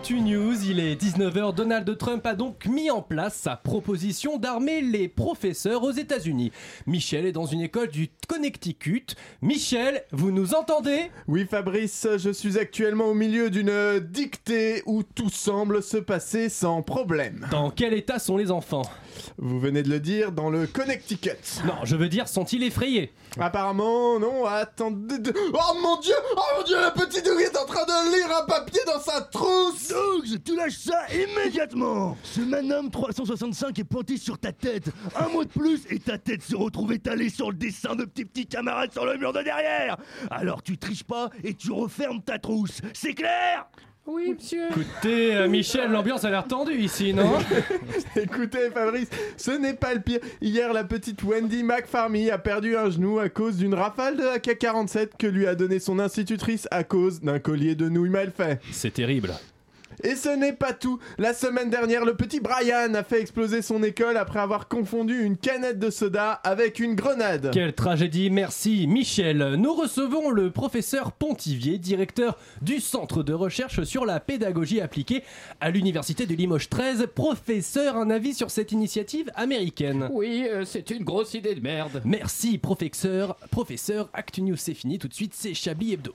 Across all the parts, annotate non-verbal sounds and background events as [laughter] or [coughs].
Actu News, il est 19h. Donald Trump a donc mis en place sa proposition d'armer les professeurs aux États-Unis. Michel est dans une école du Connecticut. Michel, vous nous entendez? Oui Fabrice, je suis actuellement au milieu d'une dictée où tout semble se passer sans problème. Dans quel état sont les enfants? Vous venez de le dire, dans le Connecticut. Non, je veux dire, sont-ils effrayés? Apparemment, non, attendez... de- Oh mon dieu Oh mon dieu, la petite douille est en train de lire un papier dans sa trousse Doug, tu lâches ça immédiatement Ce Magnum 365 est pointé sur ta tête. Un mot de plus et ta tête se retrouve étalée sur le dessin de tes petits camarades sur le mur de derrière. Alors tu triches pas et tu refermes ta trousse. C'est clair? Oui, monsieur. Écoutez, euh, Michel, l'ambiance a l'air tendue ici, non? [laughs] Écoutez Fabrice, ce n'est pas le pire. Hier, la petite Wendy McFarmy a perdu un genou à cause d'une rafale de AK-47 que lui a donné son institutrice à cause d'un collier de nouilles mal fait. C'est terrible. Et ce n'est pas tout. La semaine dernière, le petit Brian a fait exploser son école après avoir confondu une canette de soda avec une grenade. Quelle tragédie, merci Michel. Nous recevons le professeur Pontivier, directeur du Centre de recherche sur la pédagogie appliquée à l'Université de Limoges 13. Professeur, un avis sur cette initiative américaine Oui, euh, c'est une grosse idée de merde. Merci professeur. Professeur, Actu News c'est fini, tout de suite c'est Chablis Hebdo.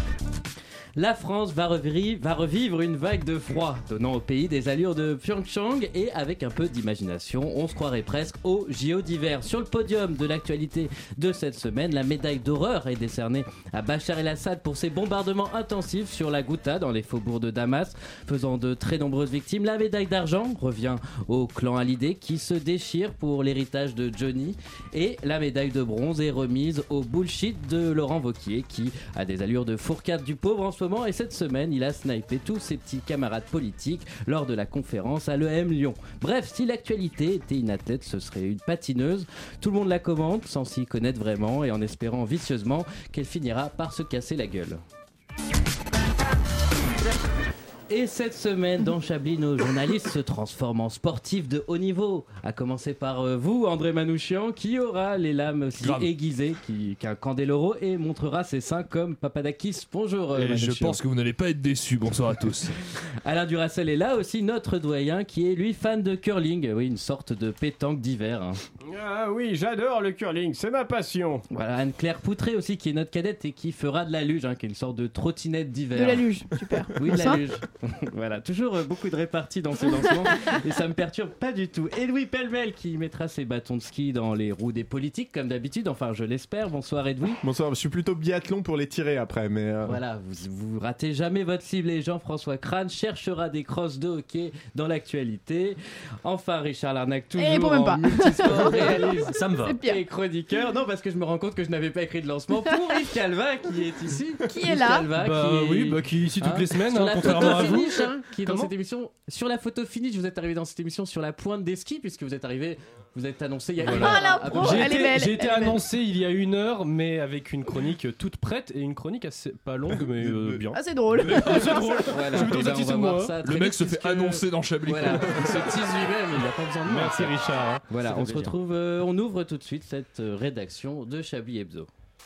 La France va revivre, une vague de froid, donnant au pays des allures de Pyeongchang et avec un peu d'imagination, on se croirait presque au JO d'hiver. Sur le podium de l'actualité de cette semaine, la médaille d'horreur est décernée à Bachar el-Assad pour ses bombardements intensifs sur la Ghouta dans les faubourgs de Damas, faisant de très nombreuses victimes. La médaille d'argent revient au clan Hallyday qui se déchire pour l'héritage de Johnny et la médaille de bronze est remise au bullshit de Laurent Vauquier qui a des allures de fourcade du pauvre en et cette semaine il a snipé tous ses petits camarades politiques lors de la conférence à l'EM Lyon. Bref, si l'actualité était une athlète, ce serait une patineuse. Tout le monde la commande sans s'y connaître vraiment et en espérant vicieusement qu'elle finira par se casser la gueule. Et cette semaine, dans Chablis, nos journalistes se transforment en sportifs de haut niveau. À commencer par euh, vous, André Manouchian, qui aura les lames aussi Grave. aiguisées qui- qu'un Candeloro et montrera ses seins comme Papadakis. Bonjour, euh, Et je Manouchian. pense que vous n'allez pas être déçus. Bonsoir à tous. [laughs] Alain Duracel est là aussi, notre doyen, qui est lui fan de curling. Oui, une sorte de pétanque d'hiver. hein. Ah oui, j'adore le curling, c'est ma passion. Voilà, Anne-Claire Poutré aussi, qui est notre cadette et qui fera de la luge, hein, qui est une sorte de trottinette d'hiver. De la luge, super. Oui, de la luge. [laughs] voilà, toujours euh, beaucoup de réparties dans ce lancement [laughs] et ça me perturbe pas du tout. Et Louis Pellemel qui mettra ses bâtons de ski dans les roues des politiques comme d'habitude, enfin je l'espère. Bonsoir Edoui. Bonsoir, je suis plutôt biathlon pour les tirer après, mais... euh, Voilà, vous, vous ratez jamais votre cible et Jean-François Crane cherchera des crosses de hockey dans l'actualité. Enfin, Richard Larnac, toujours Et pour même en pas. multisport, [laughs] réalise Ça me va. Et chroniqueur. Non, parce que je me rends compte que je n'avais pas écrit de lancement pour Yves Calva qui est ici. Qui est là Calva, Bah qui est- oui, bah qui est ici toutes Hein, les semaines, hein, contrairement à vous. Finish, hein, [laughs] qui est dans cette émission. Sur la photo finish, vous êtes arrivé dans cette émission sur la pointe des skis, puisque vous êtes arrivé, vous êtes annoncé il y a Voilà. une heure. Ah, l'impro. J'ai elle est été, belle, j'ai été elle est belle. annoncé il y a une heure, mais avec une chronique toute prête et une chronique assez pas longue, mais euh, bien. Ah, c'est drôle. C'est drôle. Voilà, Je suis plutôt et ben, on satisfait va de voir moi. ça très Le mec vite, se fait puisque- annoncer dans Chablis. Voilà, il se [laughs] tease lui-même, il n'a pas besoin de moi. Merci Richard. hein. Voilà, on se retrouve, euh, on ouvre tout de suite cette euh, rédaction de Chablis Hebdo.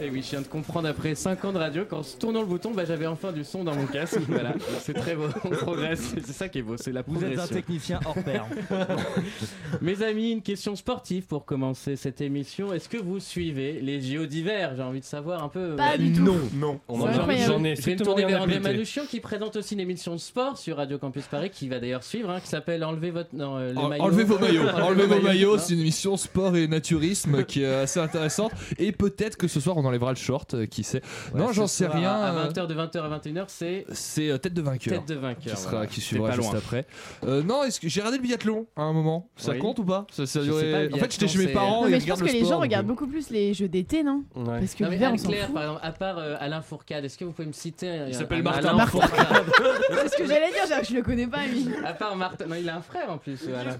Et oui, je viens de comprendre après 5 ans de radio qu'en se tournant le bouton, bah, j'avais enfin du son dans mon casque. [laughs] Voilà, c'est très beau, on progresse. C'est ça qui est beau, c'est la Vous êtes un technicien hors pair. [laughs] Mes amis, une question sportive pour commencer cette émission. Est-ce que vous suivez les JO d'hiver? J'ai envie de savoir un peu. Pas du tout. Non, non. On C'est en. J'en ai Je vais me strictement tourner rien vers André. Manouchian qui présente aussi une émission de sport sur Radio Campus Paris qui va d'ailleurs suivre, hein, qui s'appelle Enlevez votre non, euh, le En- maillot. Enlevez vos maillots. [laughs] Enlevez vos maillots. C'est une émission sport et naturisme qui est assez intéressante. Et peut-être que ce soir, on on enlèvera le short, euh, qui sait. non, j'en sais rien. À euh, 20h, de 20h à 21h, c'est C'est euh, tête de vainqueur. tête de vainqueur. Qui, sera, voilà. qui suivra pas juste loin. après. Euh, non, est-ce que j'ai regardé le biathlon à un moment Ça Oui. compte ou pas? Ça, ça Je pas, le En fait, j'étais chez mes c'est- parents Non, et mais je pense que le les gens regardent beaucoup plus les jeux d'été, non? Parce que Non, mais l'hiver, on s'en Anne-Claire, fout. par exemple, à part euh, Alain Fourcade, est-ce que vous pouvez me citer Il s'appelle un Martin Alain Martin. Fourcade [laughs] C'est ce que j'allais dire, genre, je le connais pas lui. À part Martin, non, il a un frère en plus. Alain.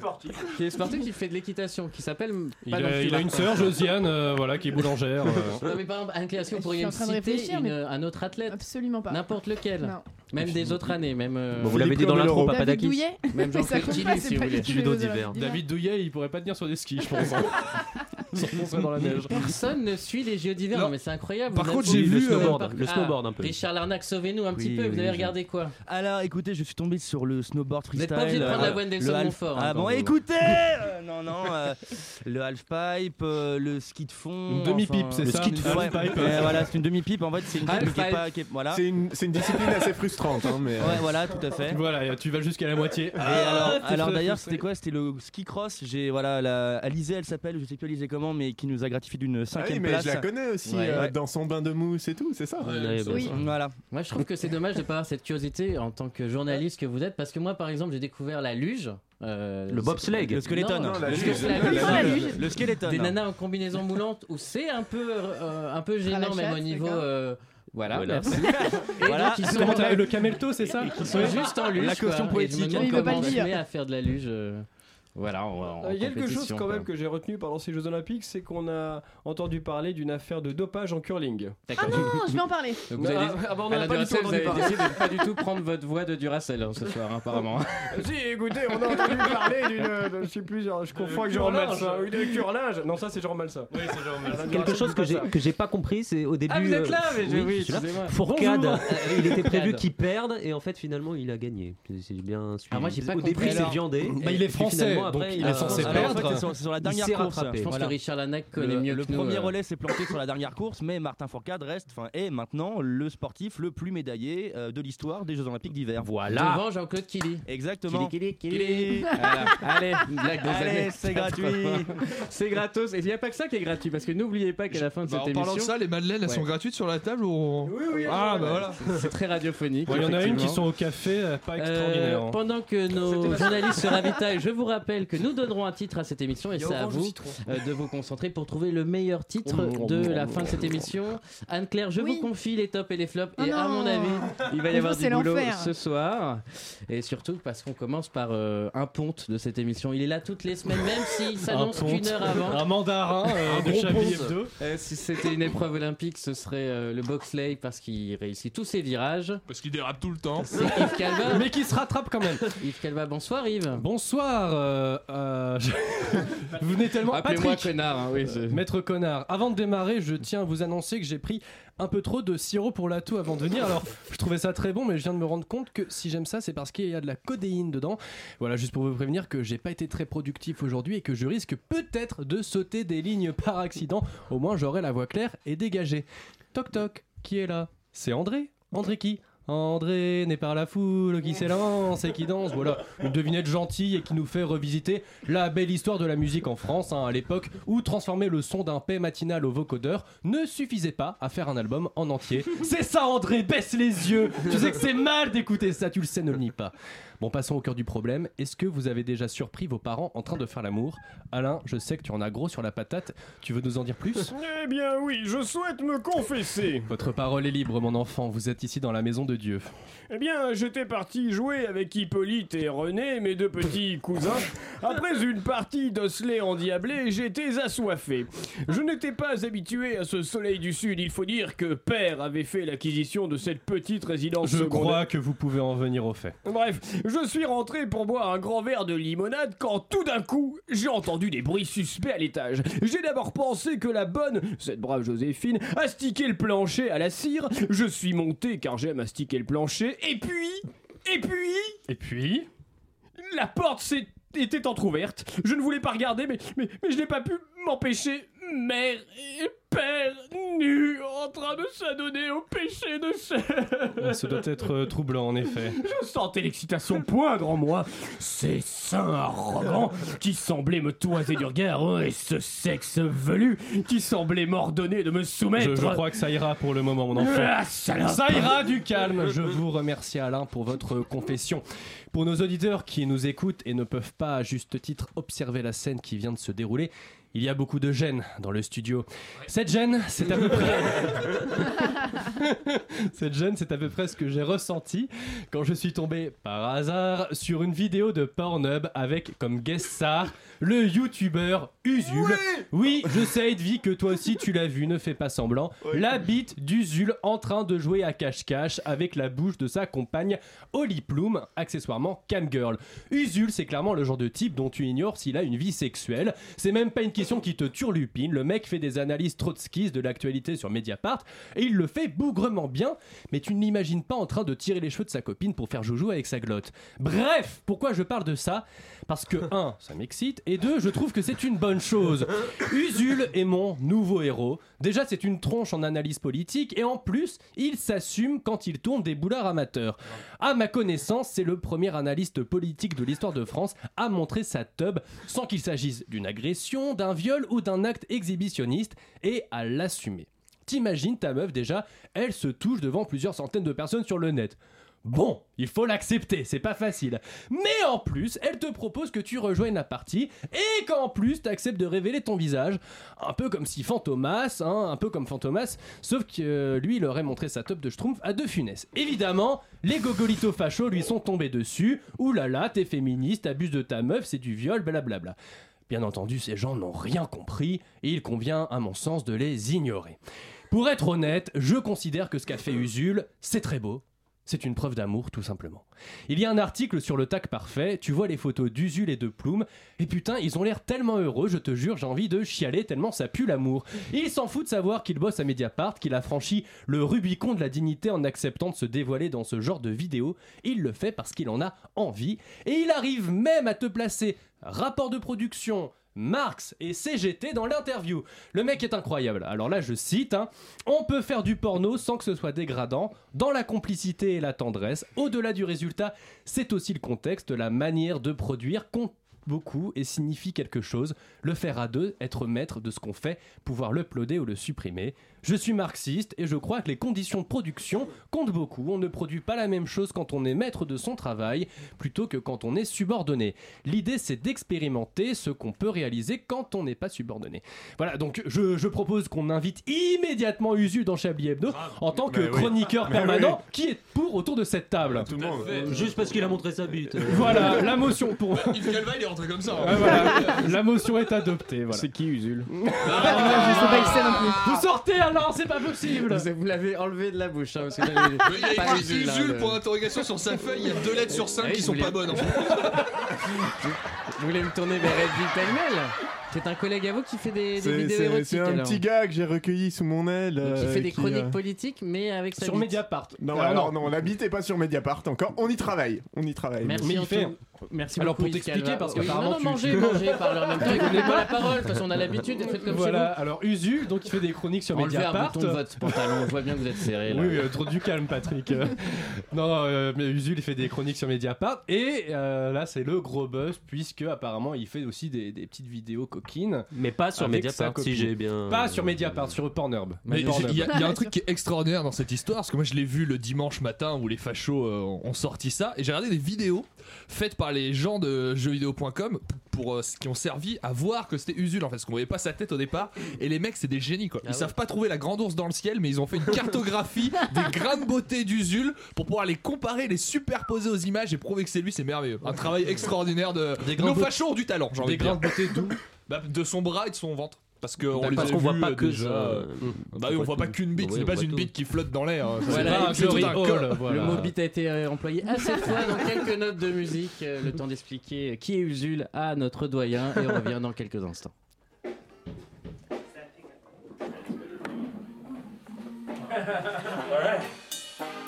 Qui est sportif, qui fait de l'équitation, qui s'appelle. Il non a, plus il a une Martin. sœur, Josiane, euh, voilà, qui est [laughs] boulangère. euh. Non, mais exemple, Anne-Claire, est-ce que vous pourriez me citer une- mais- un autre athlète Absolument pas. N'importe lequel. Non. Même des autres années, même. euh, Bon, vous l'avez dit dans l'intro. David Papadakis. Douillet Même [laughs] Mais ça Jean-Claude compte Killy, pas, si vous pas voulez. les. Olympiques David Douillet, il pourrait pas tenir sur des skis, je pense. [laughs] [laughs] [laughs] hein. S'enfoncer dans la neige. Personne ne suit les JO d'hiver, Non. mais c'est incroyable. Par Vous contre, avez- j'ai Le vu, euh, snowboard, le Ah, snowboard un peu. Richard Larnac, sauvez-nous un petit Oui, peu. oui, Vous avez oui, regardé quoi? Alors écoutez, je suis tombé sur le snowboard Vous n'êtes freestyle. pas obligé de prendre la euh, le half- Montfort, hein, Ah quand bon, vous- écoutez euh, Non, non, euh, le halfpipe, euh, le ski de fond. Une demi-pipe, enfin, c'est le ça ski de Une fond. halfpipe. Ouais, voilà, c'est une demi-pipe. En fait, c'est une pipe qui est Halfpipe. pas. qui est- voilà. C'est une, c'est une discipline assez frustrante, hein, mais. euh, Ouais, voilà, tout à fait. [laughs] Voilà, tu vas jusqu'à la moitié. Et alors, fait d'ailleurs, c'était quoi? C'était le ski cross? J'ai voilà, la, Alizé, elle s'appelle, je sais plus Alizé comment, mais qui nous a gratifié d'une Ah oui, cinquième mais place. je la connais aussi Ouais. euh, Ouais. dans son bain de mousse et tout, c'est ça Ouais, bah, Oui. Voilà. Moi, je trouve que c'est dommage de pas avoir cette curiosité en tant que journaliste que vous êtes, parce que moi, par exemple, j'ai découvert la luge. euh, Le bobsleigh. Le skeleton. Non, Non, la le luge. skeleton. Le. Des nanas en combinaison moulante où c'est un peu, euh, un peu gênant, même au niveau. euh, voilà, Voilà. merci. [laughs] Et Voilà. donc, ils sont, t'as- le camelto, c'est ça ils sont juste en luge. La caution poétique. Il veut pas le dire. à faire de la luge. euh, Voilà, en, en Euh, Il y a quelque chose quand même que j'ai retenu pendant ces Jeux Olympiques, c'est qu'on a entendu parler d'une affaire de dopage en curling. Ah non, je vais en parler. Donc vous avez, Ah, ah, bah, on en a Alain pas du tout Duracell, vous avez décidé de pas du tout prendre votre voix de Duracell hein, ce soir, apparemment. [laughs] si, écoutez, on a entendu parler d'une. Je sais plus, je confonds avec Jérôme curlinge. Malsa. Oui, de curlinge. Non, ça c'est Jérôme Malsa. Oui, c'est genre Alain Quelque chose que j'ai que j'ai pas compris, c'est au début. Ah, vous êtes euh, là, mais je- oui. Fourcade, il était prévu qu'il perde et en fait finalement il a gagné. C'est- bien suivi. Ah, moi, j'ai pas Au compris. début c'est viandé. bah, il est français, donc après, il est censé Alors, en perdre. c'est sur, la dernière course. rattrapé. Je pense Voilà. que Richard Lanac connaît Le, mieux le que nous. premier euh, relais s'est planté sur la dernière course, mais Martin Fourcade reste, enfin, est maintenant le sportif le plus médaillé euh, de l'histoire des Jeux Olympiques d'hiver. Voilà. Devant Jean-Claude Killy. Exactement. Killy, Killy, Killy. [laughs] Allez, c'est gratuit. [laughs] C'est gratos. Et il n'y a pas que ça qui est gratuit, parce que n'oubliez pas qu'à la fin de Bah, cette en parlant de émission, ça, les madeleines elles sont gratuites sur la table ou Oui, oui, Ah bah voilà. c'est très radiophonique. Il y en a une qui sont au café, euh, pas Euh, extraordinaire. pendant que nos journalistes se ravitaillent, je vous rappelle que nous donnerons un titre à cette émission et c'est à vous euh, de vous concentrer pour trouver le meilleur titre de la fin de cette émission. Anne-Claire, je Oui. vous confie les tops et les flops Oh et à mon avis, il va y avoir du boulot ce soir et surtout parce qu'on commence par euh, un ponte de cette émission. Il est là toutes les semaines, même s'il s'annonce Un qu'une heure avant. Un mandarin euh, Un de Chablis. Hebdo. Euh, si c'était une épreuve olympique, ce serait euh, le bobsleigh parce qu'il réussit tous ses virages. Parce qu'il dérape tout le temps. C'est Yves Calva. Mais qui se rattrape quand même. Yves Calva, bonsoir Yves. Bonsoir. Euh, euh, je- [laughs] Vous venez tellement. Appelez-moi Patrick, connard, hein, oui. je- Maître connard, avant de démarrer, je tiens à vous annoncer que j'ai pris un peu trop de sirop pour la toux avant de venir. Alors, je trouvais ça très bon, mais je viens de me rendre compte que si j'aime ça, c'est parce qu'il y a de la codéine dedans. Voilà, juste pour vous prévenir que j'ai pas été très productif aujourd'hui et que je risque peut-être de sauter des lignes par accident. Au moins, j'aurai la voix claire et dégagée. Toc toc, qui est là? C'est André André qui? André n'est pas la foule qui s'élance et qui danse. Voilà, une devinette gentille et qui nous fait revisiter la belle histoire de la musique en France, hein, à l'époque où transformer le son d'un paix matinal au vocodeur ne suffisait pas à faire un album en entier. C'est ça, André, baisse les yeux Tu sais que c'est mal d'écouter ça, tu le sais, ne le nie pas. Bon, passons au cœur du problème. Est-ce que vous avez déjà surpris vos parents en train de faire l'amour? Alain, je sais que tu en as gros sur la patate. Tu veux nous en dire plus? [laughs] Eh bien oui, je souhaite me confesser. Votre parole est libre, mon enfant. Vous êtes ici dans la maison de Dieu. Eh bien, j'étais parti jouer avec Hippolyte et René, mes deux petits [laughs] cousins. Après une partie d'osselet endiablé, j'étais assoiffé. Je n'étais pas habitué à ce soleil du sud. Il faut dire que père avait fait l'acquisition de cette petite résidence Je secondaire. crois que vous pouvez en venir au fait. Bref, je suis rentré pour boire un grand verre de limonade quand tout d'un coup, j'ai entendu des bruits suspects à l'étage. J'ai d'abord pensé que la bonne, cette brave Joséphine, astiquait le plancher à la cire. Je suis monté car j'aime astiquer le plancher. Et puis, et puis, Et puis la porte s'est était entr'ouverte. Je ne voulais pas regarder, mais, mais, mais je n'ai pas pu m'empêcher. Mère, père nu en train de s'adonner au péché de chair. Ça doit être euh, troublant en effet. Je sentais l'excitation poindre en moi. Ces seins arrogants qui semblaient me toiser du regard oh, et ce sexe velu qui semblait m'ordonner de me soumettre. Je, je crois que ça ira pour le moment, mon enfant. Ah, ça ira du calme. Je vous remercie, Alain, pour votre confession. Pour nos auditeurs qui nous écoutent et ne peuvent pas, à juste titre, observer la scène qui vient de se dérouler, il y a beaucoup de gêne dans le studio. Cette gêne, c'est à peu près. [laughs] Cette gêne, c'est à peu près ce que j'ai ressenti quand je suis tombé par hasard sur une vidéo de Pornhub avec comme guest star le youtubeur Usul. Oui, je sais, Edwy, que toi aussi tu l'as vu, ne fais pas semblant. La bite d'Usul en train de jouer à cache-cache avec la bouche de sa compagne Holly Plume, accessoirement camgirl. Usul, c'est clairement le genre de type dont tu ignores s'il a une vie sexuelle. C'est même pas une question qui te turlupine. Le mec fait des analyses trotskistes de l'actualité sur Mediapart et il le fait bougrement bien, mais tu ne l'imagines pas en train de tirer les cheveux de sa copine pour faire joujou avec sa glotte. Bref, pourquoi je parle de ça? Parce que 1, ça m'excite, et 2, je trouve que c'est une bonne chose. Usul est mon nouveau héros. Déjà, c'est une tronche en analyse politique, et en plus, il s'assume quand il tourne des boulards amateurs. À ma connaissance, c'est le premier analyste politique de l'histoire de France à montrer sa tub sans qu'il s'agisse d'une agression, d'un viol ou d'un acte exhibitionniste, et à l'assumer. T'imagines ta meuf déjà, elle se touche devant plusieurs centaines de personnes sur le net. Bon, il faut l'accepter, c'est pas facile. Mais en plus, elle te propose que tu rejoignes la partie et qu'en plus t'acceptes de révéler ton visage. Un peu comme si Fantomas, hein, un peu comme Fantomas, sauf que euh, lui il aurait montré sa top de Schtroumpf à deux funesses. Évidemment, les gogolitos fachos lui sont tombés dessus. Là, t'es féministe, abuse de ta meuf, c'est du viol, blablabla. Bien entendu, ces gens n'ont rien compris et il convient, à mon sens, de les ignorer. Pour être honnête, je considère que ce qu'a fait Usul, c'est très beau. C'est une preuve d'amour, tout simplement. Il y a un article sur le tac parfait, tu vois les photos d'Usul et de Plume, et putain, ils ont l'air tellement heureux, je te jure, j'ai envie de chialer tellement ça pue l'amour. Il s'en fout de savoir qu'il bosse à Mediapart, qu'il a franchi le Rubicon de la dignité en acceptant de se dévoiler dans ce genre de vidéo. Il le fait parce qu'il en a envie, et il arrive même à te placer rapport de production, Marx et CGT dans l'interview. Le mec est incroyable. Alors là, je cite hein, On peut faire du porno sans que ce soit dégradant, dans la complicité et la tendresse. Au-delà du résultat, c'est aussi le contexte, la manière de produire compte beaucoup et signifie quelque chose. Le faire à deux, être maître de ce qu'on fait, pouvoir l'uploader ou le supprimer. Je suis marxiste et je crois que les conditions de production comptent beaucoup. On ne produit pas la même chose quand on est maître de son travail plutôt que quand on est subordonné. L'idée c'est d'expérimenter ce qu'on peut réaliser quand on n'est pas subordonné. Voilà, donc je, je propose qu'on invite immédiatement Usul dans Chablis Hebdo en tant que oui. chroniqueur [laughs] permanent oui. qui est pour autour de cette table. Tout le monde. Juste parce qu'il a montré sa bite. [laughs] Voilà, la motion pour. Calva, il est rentré comme ça. hein. Voilà. La motion est adoptée. Voilà. C'est qui Usul? Ah, pas non plus. Vous sortez alors, c'est pas possible. Vous, vous l'avez enlevé de la bouche, hein, parce que là, Mais Il y a pas écrit là, le- pour interrogation sur sa feuille, il y a deux lettres sur cinq Ouais, qui sont pas bonnes en [laughs] fait. Vous voulez me tourner vers Edwy Pellemel C'est un collègue à vous qui fait des, vidéos C'est érotiques c'est un alors. petit gars que j'ai recueilli sous mon aile. Donc, il euh, fait des qui, chroniques euh, politiques, mais avec sa Sur bite. Mediapart. Non, Alors, alors non, la bite est pas sur Mediapart encore. On y travaille. On y travaille. Merci, Mais il fait- Merci Alors, beaucoup, pour t'expliquer, parce Oui, qu'apparemment, Non, non, tu- mangez, tu- mangez, parlez en même temps. Écoutez pas la parole, de toute façon, on a l'habitude, faites comme Voilà, alors Usul, donc il fait des chroniques sur. Enlevez un Mediapart. bouton de votre pantalon, je vois bien que vous êtes serré là. Oui, euh, trop du calme, Patrick. [laughs] Non, non, euh, mais Usul, il fait des chroniques sur Mediapart. Et euh, là, c'est le gros buzz, puisque apparemment, il fait aussi des, des petites vidéos coquines. Mais pas sur Mediapart, si j'ai bien. Pas sur Mediapart, sur Pornhub. Mais il y, a il y a un truc qui est extraordinaire dans cette histoire, parce que moi je l'ai vu le dimanche matin où les fachos euh, ont sorti ça, et j'ai regardé des vidéos faites par les gens de jeuxvideo.com pour euh, qui ont servi à voir que c'était Usul en fait, parce qu'on voyait pas sa tête au départ, et les mecs c'est des génies quoi. Ils Ah ouais. savent pas trouver la grande ours dans le ciel, mais ils ont fait une cartographie [laughs] des grains de beauté d'Usul pour pouvoir les comparer, les superposer aux images et prouver que c'est lui, c'est merveilleux. Un travail extraordinaire de. Des Nos fachos ont du talent, Des de dire. grains de beauté d'où Bah, de son bras et de son ventre. Parce qu'on les Parce a qu'on voit pas euh, que déjà, ça. euh, Bah oui, on voit pas qu'une bite, Oui, c'est pas une tout. bite qui flotte dans l'air. Voilà, c'est un corps. voilà. Le mot bite a été euh, employé [laughs] assez de fois dans quelques notes de musique. euh, le temps d'expliquer qui est Usul à notre doyen et on revient dans quelques instants.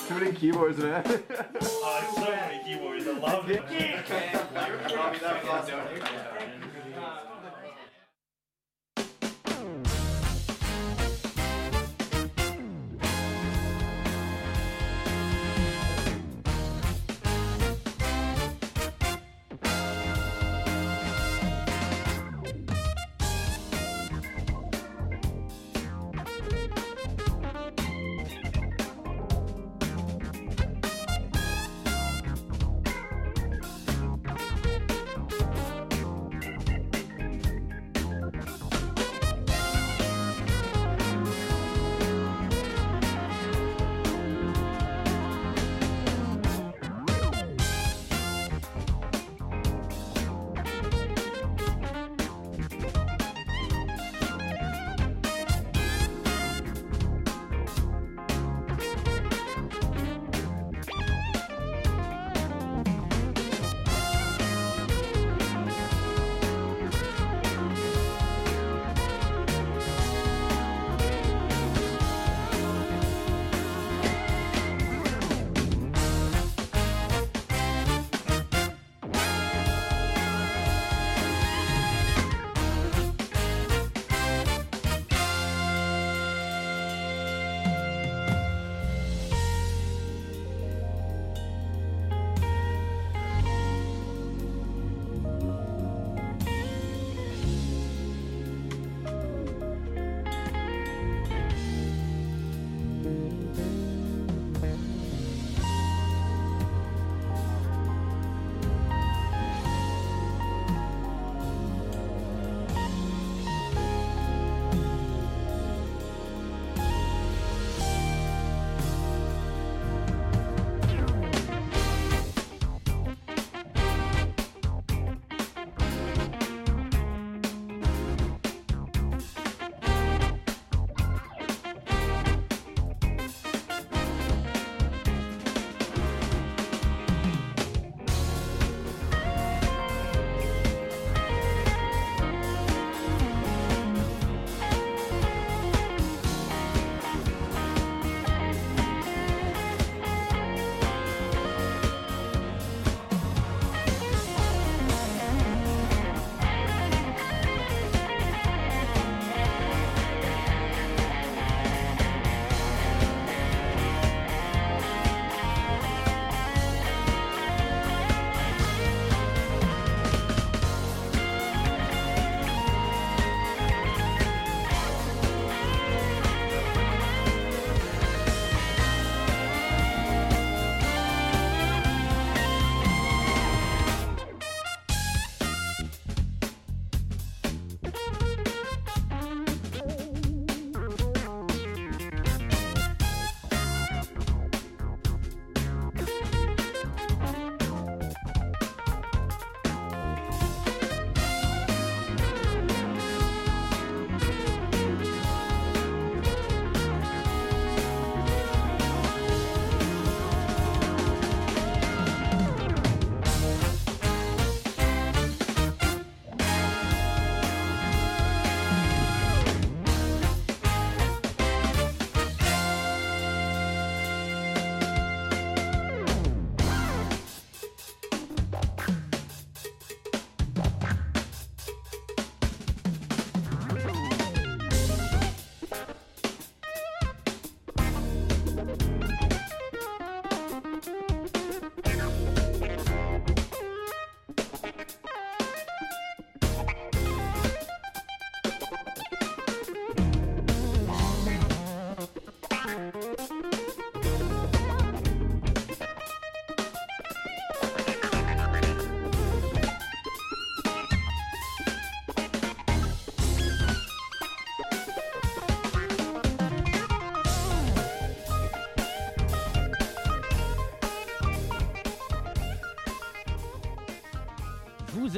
Tous les keywords là. Vous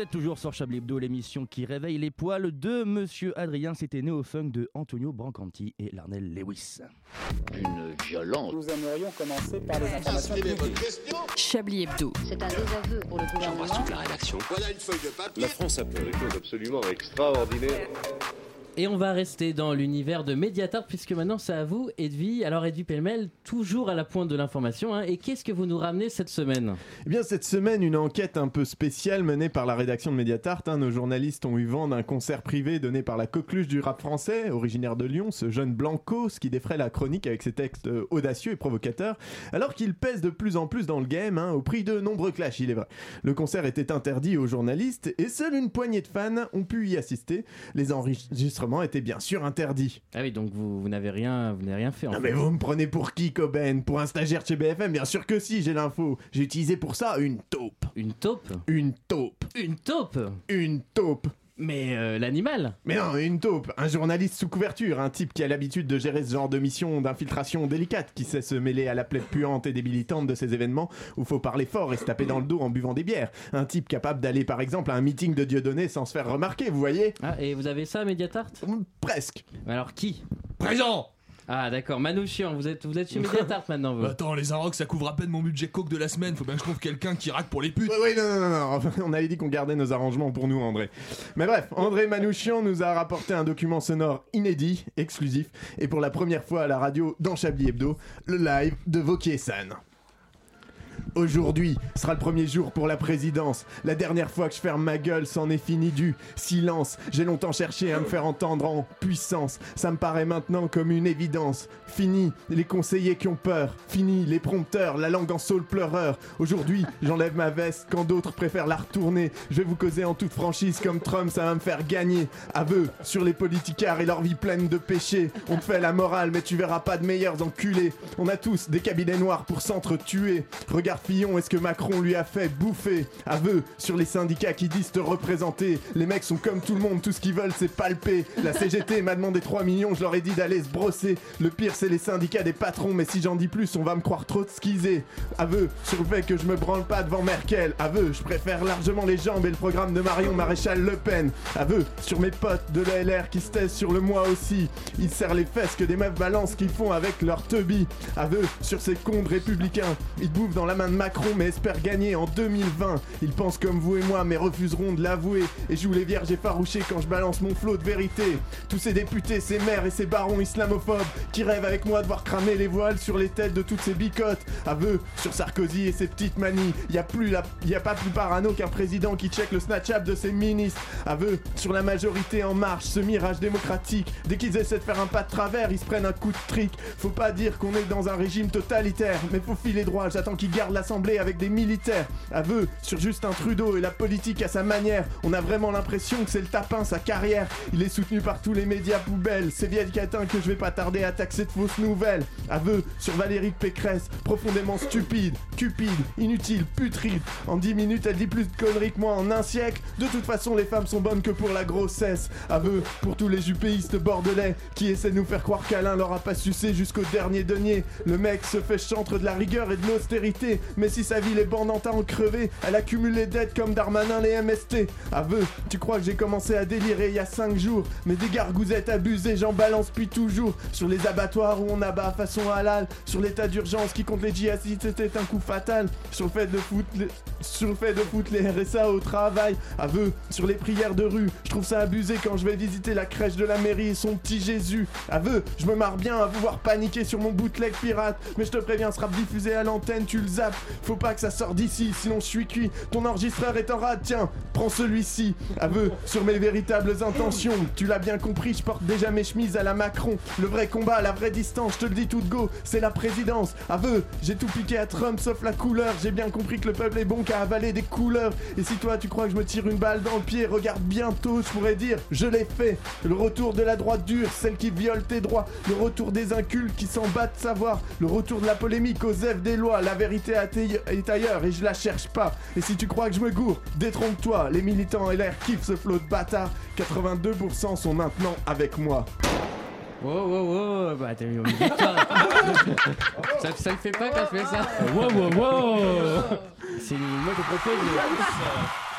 êtes toujours sur Chablis Hebdo, l'émission qui réveille les poils de Monsieur Adrien. C'était Néo-Funk de Antonio Brancanti et Larnell Lewis. Une violence. Nous aimerions commencer par les informations publiques. Chablis Hebdo. C'est un désaveu pour le gouvernement. la rédaction. Voilà une feuille de papier. La France a fait des choses absolument extraordinaires. Et on va rester dans l'univers de Mediatart puisque maintenant c'est à vous, Edwy. Alors Edwy Pellemel, toujours à la pointe de l'information. hein. Et qu'est-ce que vous nous ramenez cette semaine? Eh bien, cette semaine, une enquête un peu spéciale menée par la rédaction de Mediatart. hein. Nos journalistes ont eu vent d'un concert privé donné par la coqueluche du rap français, originaire de Lyon, ce jeune Blanco, ce qui défraie la chronique avec ses textes euh, audacieux et provocateurs, alors qu'il pèse de plus en plus dans le game, hein, au prix de nombreux clashs, il est vrai. Le concert était interdit aux journalistes et seule une poignée de fans ont pu y assister. Les enregistrements étaient bien sûr interdits. Ah oui, donc vous, vous n'avez rien, vous n'avez rien fait. En Ah fait. mais vous me prenez pour qui, Coben Pour un stagiaire chez BFM Bien sûr que si, j'ai l'info. J'ai utilisé pour ça une taupe. Une taupe? Une taupe. Une taupe? Une taupe. Mais euh, l'animal. Mais non, une taupe, un journaliste sous couverture, un type qui a l'habitude de gérer ce genre de mission d'infiltration délicate, qui sait se mêler à la plaie puante et débilitante de ces événements où faut parler fort et se taper dans le dos en buvant des bières. Un type capable d'aller par exemple à un meeting de Dieudonné sans se faire remarquer, vous voyez? Ah, et vous avez ça, Mediatart? Presque. Alors qui? Présent Ah d'accord, Manouchian, vous êtes, vous êtes chez [laughs] Mediatart maintenant vous. Bah Attends, les Arocs ça couvre à peine mon budget coke de la semaine. Faut bien que je trouve quelqu'un qui raque pour les putes. Oui, oui, non, non, non, non. [laughs] On avait dit qu'on gardait nos arrangements pour nous, André. Mais bref, André Manouchian nous a rapporté un document sonore inédit, exclusif, et pour la première fois à la radio dans Chablis Hebdo, le live de Vauquier-San. Aujourd'hui sera le premier jour pour la présidence. La dernière fois que je ferme ma gueule, c'en est fini du silence. J'ai longtemps cherché à me faire entendre en puissance. Ça me paraît maintenant comme une évidence. Fini les conseillers qui ont peur. Fini les prompteurs, la langue en saule pleureur. Aujourd'hui, j'enlève ma veste quand d'autres préfèrent la retourner. Je vais vous causer en toute franchise comme Trump, ça va me faire gagner. Aveu sur les politicards et leur vie pleine de péchés. On te fait la morale, mais tu verras pas de meilleurs enculés. On a tous des cabinets noirs pour s'entretuer. Regarde Est-ce que Macron lui a fait bouffer Aveu sur les syndicats qui disent te représenter? Les mecs sont comme tout le monde, tout ce qu'ils veulent c'est palper. La CGT m'a demandé 3 millions, je leur ai dit d'aller se brosser. Le pire c'est les syndicats des patrons, mais si j'en dis plus, on va me croire trop de skisé. Aveu sur le fait que je me branle pas devant Merkel. Aveu, je préfère largement les jambes et le programme de Marion Maréchal Le Pen. Aveu sur mes potes de l'ALR qui se taisent sur le moi aussi. Ils serrent les fesses que des meufs balancent qu'ils font avec leur teubie. Aveu sur ces cons républicains. Ils bouffent dans la main de Macron mais espèrent gagner en 2020. Ils pensent comme vous et moi mais refuseront de l'avouer. Et jouent les vierges effarouchées quand je balance mon flot de vérité. Tous ces députés, ces maires et ces barons islamophobes qui rêvent avec moi de voir cramer les voiles sur les têtes de toutes ces bicottes. Aveu sur Sarkozy et ses petites manies. Y a la... a pas plus parano qu'un président qui check le Snapchat de ses ministres. Aveu sur la majorité en marche, ce mirage démocratique. Dès qu'ils essaient de faire un pas de travers, ils se prennent un coup de trick. Faut pas dire qu'on est dans un régime totalitaire, mais faut filer droit. J'attends qu'ils gardent avec des militaires. Aveu sur Justin Trudeau et la politique à sa manière. On a vraiment l'impression que c'est le tapin, sa carrière. Il est soutenu par tous les médias poubelles. C'est vieille catin que je vais pas tarder à taxer de fausses nouvelles. Aveu sur Valérie Pécresse, profondément stupide, cupide, inutile, putride. En 10 minutes, elle dit plus de conneries que moi en un siècle. De toute façon, les femmes sont bonnes que pour la grossesse. Aveu pour tous les jupéistes bordelais qui essaient de nous faire croire qu'Alain leur a pas sucé jusqu'au dernier denier. Le mec se fait chantre de la rigueur et de l'austérité. Mais si sa vie les bandes à en crever, elle accumule les dettes comme Darmanin les MST. Aveu, tu crois que j'ai commencé à délirer il y a 5 jours? Mais des gargousettes abusées, j'en balance puis toujours. Sur les abattoirs où on abat façon halal. Sur l'état d'urgence qui compte les djihadistes, c'était un coup fatal. Sur le fait de foutre les, sur le fait de foutre les RSA au travail. Aveu, sur les prières de rue. Je trouve ça abusé quand je vais visiter la crèche de la mairie et son petit Jésus. Aveu, je me marre bien à vous voir paniquer sur mon bootleg pirate. Mais je te préviens, sera diffusé à l'antenne, tu le zappes. Faut pas que ça sorte d'ici, sinon je suis cuit. Ton enregistreur est en rade, tiens, prends celui-ci. Aveu, sur mes véritables intentions. Tu l'as bien compris, je porte déjà mes chemises à la Macron. Le vrai combat, la vraie distance, je te le dis tout de go, c'est la présidence. Aveu, j'ai tout piqué à Trump sauf la couleur. J'ai bien compris que le peuple est bon qu'à avaler des couleurs. Et si toi tu crois que je me tire une balle dans le pied, regarde bientôt, je pourrais dire, je l'ai fait. Le retour de la droite dure, celle qui viole tes droits. Le retour des incultes qui s'en battent savoir. Le retour de la polémique aux F des lois. La vérité est ailleurs et je la cherche pas. Et si tu crois que je me gourre, détrompe-toi. Les militants LR kiffent ce flot de bâtard. 82% sont maintenant avec moi. Wow, wow, wow, bah t'as eu une victoire. [laughs] ça, ça le fait pas quand je fais ça. Wow, wow, wow Moi, je propose,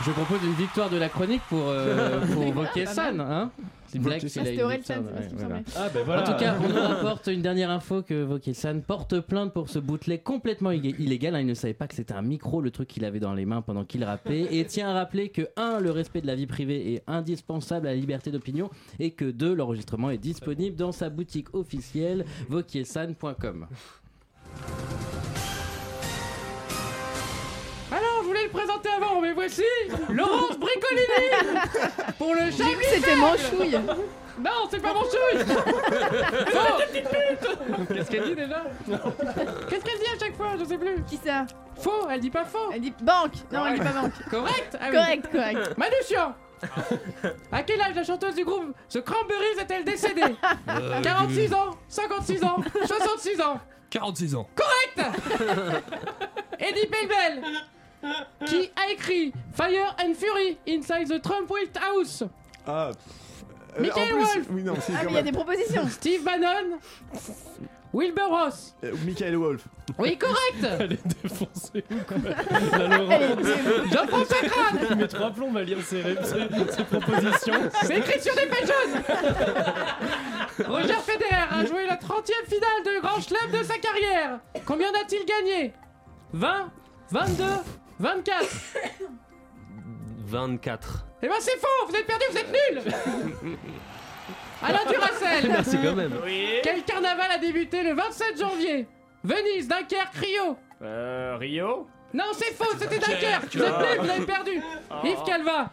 je propose une victoire de la chronique pour, euh, [laughs] pour. Hein c'est une blague c'est parce qu'il me semblait. Ah ben voilà. En tout cas, on nous rapporte une dernière info que Vauquier-San porte plainte pour ce bootleg complètement illé- illégal. hein. Il ne savait pas que c'était un micro, le truc qu'il avait dans les mains pendant qu'il rappait. Et tient à rappeler que 1. Le respect de la vie privée est indispensable à la liberté d'opinion. Et que 2. L'enregistrement est disponible dans sa boutique officielle vauquiersan.com. Présenter avant, mais voici Laurence Bricolini pour le J'ai Chablis cru que c'était. Manchouille. Non, c'est pas Manchouille [laughs] Faux Qu'est-ce qu'elle dit déjà? Qu'est-ce qu'elle dit à chaque fois? Je sais plus. Qui ça? Faux, elle dit pas faux. Elle dit banque. Non, elle dit pas banque. Correct? Ah oui. Correct, correct. Manouchian À quel âge la chanteuse du groupe The Cranberries est-elle décédée? 46 ans 56 ans 66 ans 46 ans. Correct [laughs] Eddie Pelbel qui a écrit Fire and Fury Inside the Trump White House Ah. euh, Michael plus- Wolf. Oui, non, si, Ah, il y a des propositions. Steve Bannon Wilbur Ross Euh, Michael Wolf. Oui, correct [laughs] Elle est défoncée ou quoi [laughs] La Laurence. Jean-François Crane Il met trois plombs à lire ses, ré- ses- ses propositions. C'est écrit sur des pages jaunes [laughs] Roger Federer a joué la 30e finale de Grand Chelem de sa carrière. Combien a-t-il gagné? 20 22 24 24. Eh ben c'est faux Vous êtes perdu, vous êtes nuls. Alain Duracel. [laughs] Merci quand même. Quel carnaval a débuté le 27 janvier? Venise, Dunkerque, Rio. Euh, Rio? Non, c'est faux, c'était Dunkerque. Vous êtes nuls, vous avez perdu. Yves Calva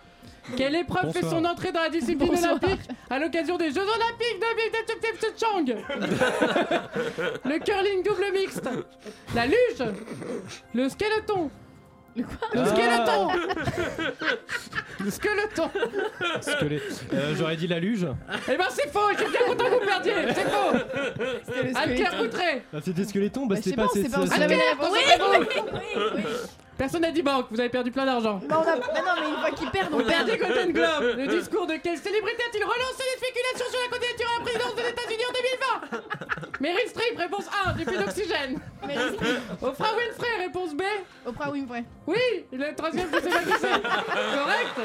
quelle épreuve fait son entrée dans la discipline Bonsoir. olympique à l'occasion des Jeux Olympiques de Chang [laughs] Le curling double mixte, la luge, le skeleton, Le quoi le skeleton, [laughs] le skeleton. Squelette. Euh, J'aurais dit la luge. Eh ben c'est faux, je suis bien content que vous perdiez, c'est faux. Anne-Claire Ah, c'était squeletton, bah Bah, je sais c'était pas, pas. on sait c'est- pas, on c'est- sait jamais la Anne-Claire, oui, oui, oui. Personne n'a dit banque, vous avez perdu plein d'argent. Bah, on a... bah non, mais une fois qu'ils perdent, on perd. Golden Globe, le discours de quelle célébrité a-t-il relancé les spéculations sur la candidature à la présidence des États-Unis en 2020 Meryl Streep, réponse A, du puits d'oxygène. Mais Oprah Winfrey, réponse B. Oprah Winfrey. Oui, le troisième, je sais pas qui c'est. Correct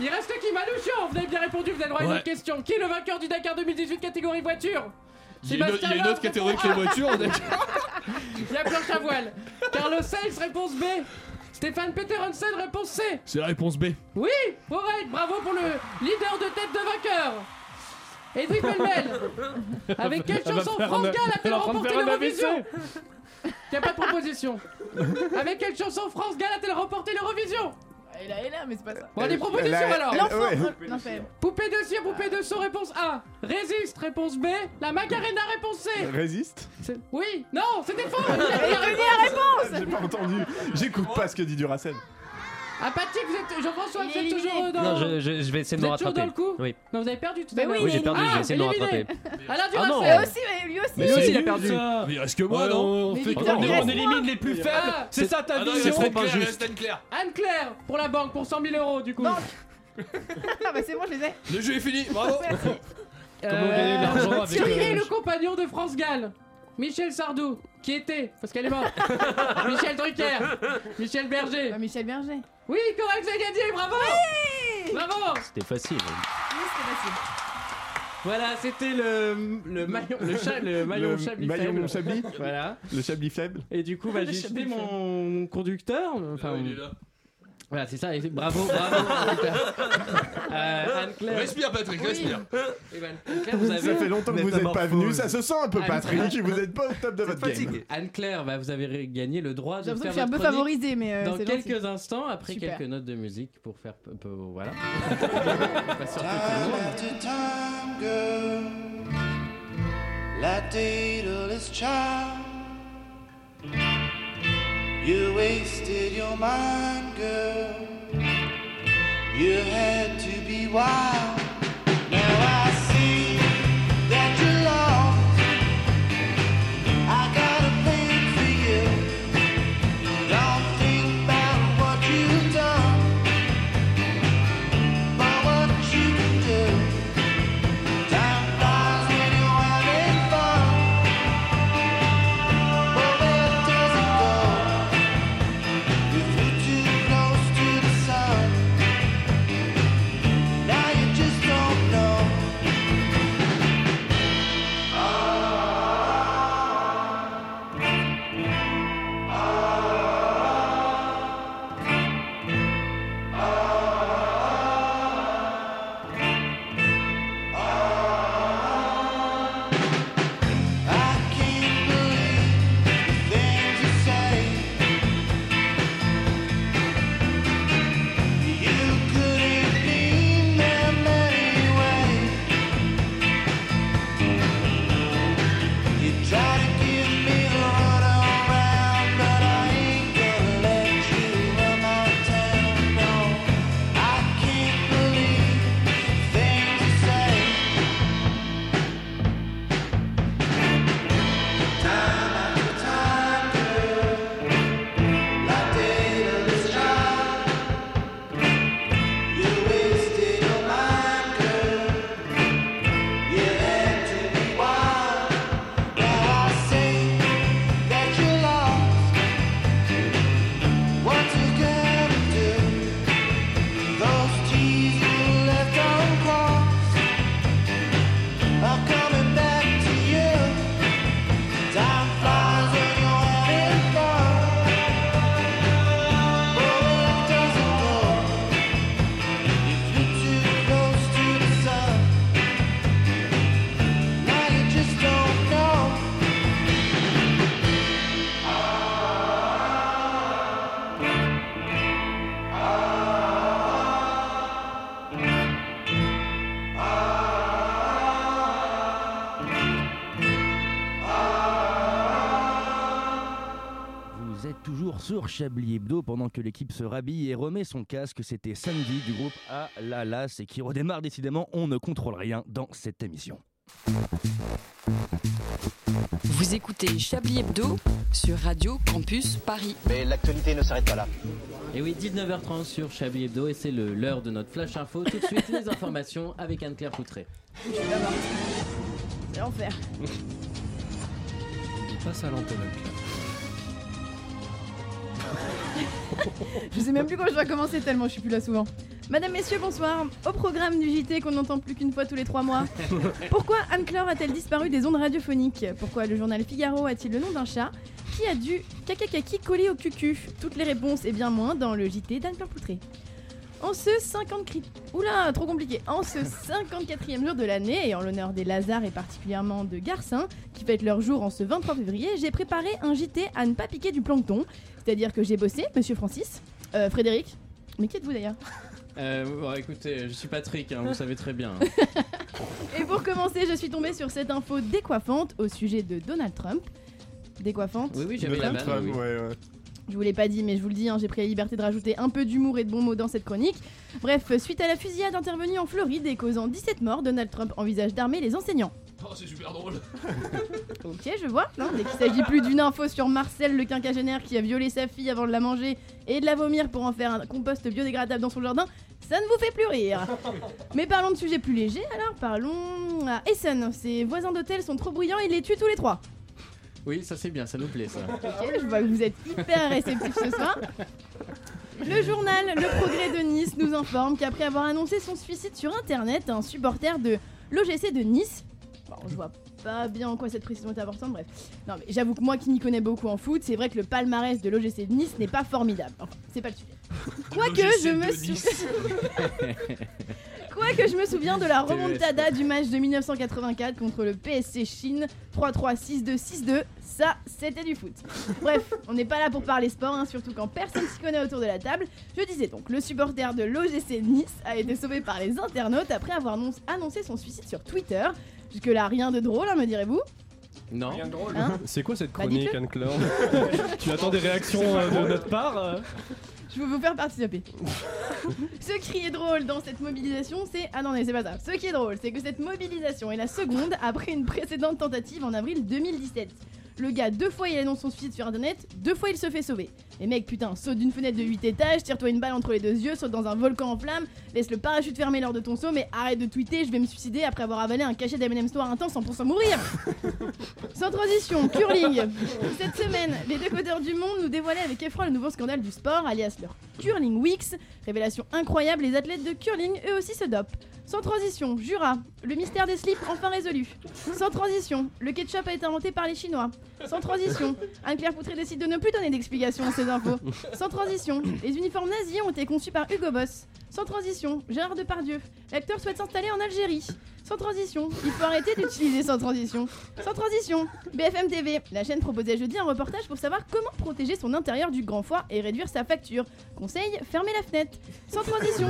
Il reste qui? Manouchian Vous avez bien répondu, vous avez le droit à une Ouais. autre question. Qui est le vainqueur du Dakar 2018 catégorie voiture? Il y a une, il y a une autre catégorie que les voitures. [laughs] Il y a planche à voile. Carlos Sainz, réponse B. Stéphane Peter Hansen, réponse C. C'est la réponse B. Oui, correct, bravo pour le leader de tête de vainqueur. Edwin Pellemel. [laughs] Avec quelle chanson France Gall elle a-t-elle remporté l'Eurovision Y a pas de proposition. Avec quelle chanson France Gall a-t-elle remporté l'Eurovision Elle est là, mais c'est pas ça. Bon, des propositions Elle a- alors. elle- L'enfant. ouais. euh, Non, fais. Poupée de cire, poupée de son, réponse A. Résiste, réponse B. La Macarena, réponse C. Résiste C'est- Oui, non, c'était faux. Il a [laughs] Il a réponse. dit la réponse J'ai pas entendu. J'écoute pas ce que dit Duracell. Apathique, vous êtes. Jean-François, vous êtes toujours dans. Non, je, je- je vais essayer de Vous me êtes toujours rattraper. dans le coup Oui. Non, vous avez perdu tout à l'heure. oui, j'ai est perdu, Ah, je vais essayer de me éliminé. rattraper. Alain Ah non. Lui aussi, mais lui aussi. Mais C'est aussi, il a perdu. ça. Mais reste que Ouais, moi, non on, fait- Victor, on élimine les plus faibles. Ah, C'est ça ta Ah non, il vision. reste Anne-Claire, il injuste. reste Anne-Claire. Anne-Claire pour la banque pour 100 000 euros du coup. Banque. Ah bah c'est bon, je les ai. Le jeu est fini, bravo. Merci. Comment gagner de l'argent avec Qui est le- le compagnon de France Gall Michel Sardou. Qui était Parce qu'elle est morte. [laughs] Michel Drucker. Michel Berger. Bah, Michel Berger. Oui, correct, avez gagné, bravo Bravo C'était facile. Oui, c'était facile. Voilà, c'était le, le maillon, le, cha- le maillon Le chablis maillon faible. chablis Voilà. Le chablis faible Et du coup, bah, Le j'ai jeté mon conducteur. Enfin, Ah, il est là. Voilà, c'est ça. et Bravo, bravo. euh, Anne-Claire. Respire, Patrick, respire. Eh ben, Anne-Claire, vous avez... Ça fait longtemps que vous n'êtes pas venu, ça se sent un peu Patrick, vous êtes pas au top de votre game. Anne-Claire, bah, vous avez gagné le droit J'ai de l'impression faire que je suis un votre peu chronique favorisée, mais euh, dans c'est quelques gentil. instants, après Super. quelques notes de musique pour faire... un peu- Voilà. [laughs] Pas sûr que tout le monde. La daedalus child. You wasted your mind, girl. You had to be wild. Sur Chablis Hebdo pendant que l'équipe se rhabille et remet son casque. C'était samedi du groupe A La Las et qui redémarre décidément. On ne contrôle rien dans cette émission. Vous écoutez Chablis Hebdo sur Radio Campus Paris. Mais l'actualité ne s'arrête pas là. Et oui, 19h30 sur Chablis Hebdo et c'est le- l'heure de notre flash info. Tout de suite, les informations avec Anne-Claire Poutré. C'est l'enfer. Il passe à l'antenne. Je sais même plus quand je dois commencer tellement je suis plus là souvent. Madame, messieurs, bonsoir. Au programme du JT qu'on n'entend plus qu'une fois tous les trois mois. [laughs] Pourquoi Anne-Claire a-t-elle disparu des ondes radiophoniques? Pourquoi le journal Figaro a-t-il le nom d'un chat? Qui a dû kakakaki coller au cucu? Toutes les réponses et bien moins dans le JT d'Anne-Claire Poutré. En ce 50 cri- Oula, trop compliqué. En ce 54e jour de l'année et en l'honneur des Lazars et particulièrement de Garcin, qui fêtent leur jour en ce 23 février, j'ai préparé un JT à ne pas piquer du plancton. C'est-à-dire que j'ai bossé, monsieur Francis, euh, Frédéric. Mais qui êtes-vous d'ailleurs? Euh, bon, écoutez, je suis Patrick, hein, vous [laughs] savez très bien. Et pour commencer, je suis tombée sur cette info décoiffante au sujet de Donald Trump. Décoiffante Oui, oui, j'avais la. Trump, oui. ouais, ouais. Je vous l'ai pas dit, mais je vous le dis, hein, j'ai pris la liberté de rajouter un peu d'humour et de bons mots dans cette chronique. Bref, suite à la fusillade intervenue en Floride et causant 17 morts, Donald Trump envisage d'armer les enseignants. Oh, c'est super drôle. [laughs] Ok, je vois. Non, dès qu'il s'agit plus d'une info sur Marcel, le quinquagénaire qui a violé sa fille avant de la manger et de la vomir pour en faire un compost biodégradable dans son jardin, ça ne vous fait plus rire. Mais parlons de sujets plus légers, alors parlons à Essen. Ses voisins d'hôtel sont trop bruyants, il les tue tous les trois. Oui, ça c'est bien, ça nous plaît ça. [laughs] Ok, je vois que vous êtes hyper réceptifs ce soir. Le journal Le Progrès de Nice nous informe qu'après avoir annoncé son suicide sur internet, un supporter de l'OGC de Nice. Bon, je vois pas bien en quoi cette précision est importante, bref. Non, mais j'avoue que moi qui m'y connais beaucoup en foot, c'est vrai que le palmarès de l'OGC de Nice n'est pas formidable. Enfin, c'est pas le sujet. [laughs] Quoique je me sou- [laughs] Quoique je me souviens de la remontada du match de 1984 contre le PSC Chine 3-3 6-2 6-2, ça c'était du foot. Bref, on n'est pas là pour parler sport, hein, surtout quand personne s'y connaît autour de la table. Je disais donc, le supporter de l'OGC Nice a été sauvé par les internautes après avoir annoncé son suicide sur Twitter. Jusque là, rien de drôle, hein, me direz-vous? Non. Rien de drôle. Hein? C'est quoi cette chronique. Anne-Claire Tu attends des réactions euh, de notre part euh? Je veux vous faire participer. [laughs] Ce qui est drôle dans cette mobilisation, c'est. Ah non, mais c'est pas ça. Ce qui est drôle, c'est que cette mobilisation est la seconde après une précédente tentative en avril 2017. Le gars, deux fois il annonce son suicide sur internet, deux fois il se fait sauver. Les mecs, putain, saute d'une fenêtre de 8 étages, tire-toi une balle entre les deux yeux, saute dans un volcan en flammes, laisse le parachute fermé lors de ton saut, mais arrête de tweeter, je vais me suicider après avoir avalé un cachet d'M&M's noir intense sans pour s'en mourir. [laughs] Sans transition, curling. Cette semaine, les deux codeurs du monde nous dévoilaient avec effroi le nouveau scandale du sport, alias leur Curling Weeks. Révélation incroyable, les athlètes de curling eux aussi se dopent. Sans transition, Jura, le mystère des slips enfin résolu. Sans transition, le ketchup a été inventé par les Chinois. Sans transition, Anne-Claire Poutré décide de ne plus donner d'explications à ces infos. Sans transition, les uniformes nazis ont été conçus par Hugo Boss. Sans transition, Gérard Depardieu, l'acteur souhaite s'installer en Algérie. Sans transition, il faut arrêter d'utiliser sans transition. Sans transition, BFM TV, la chaîne proposait jeudi un reportage pour savoir comment protéger son intérieur du grand foie et réduire sa facture. Conseil, fermez la fenêtre. Sans transition,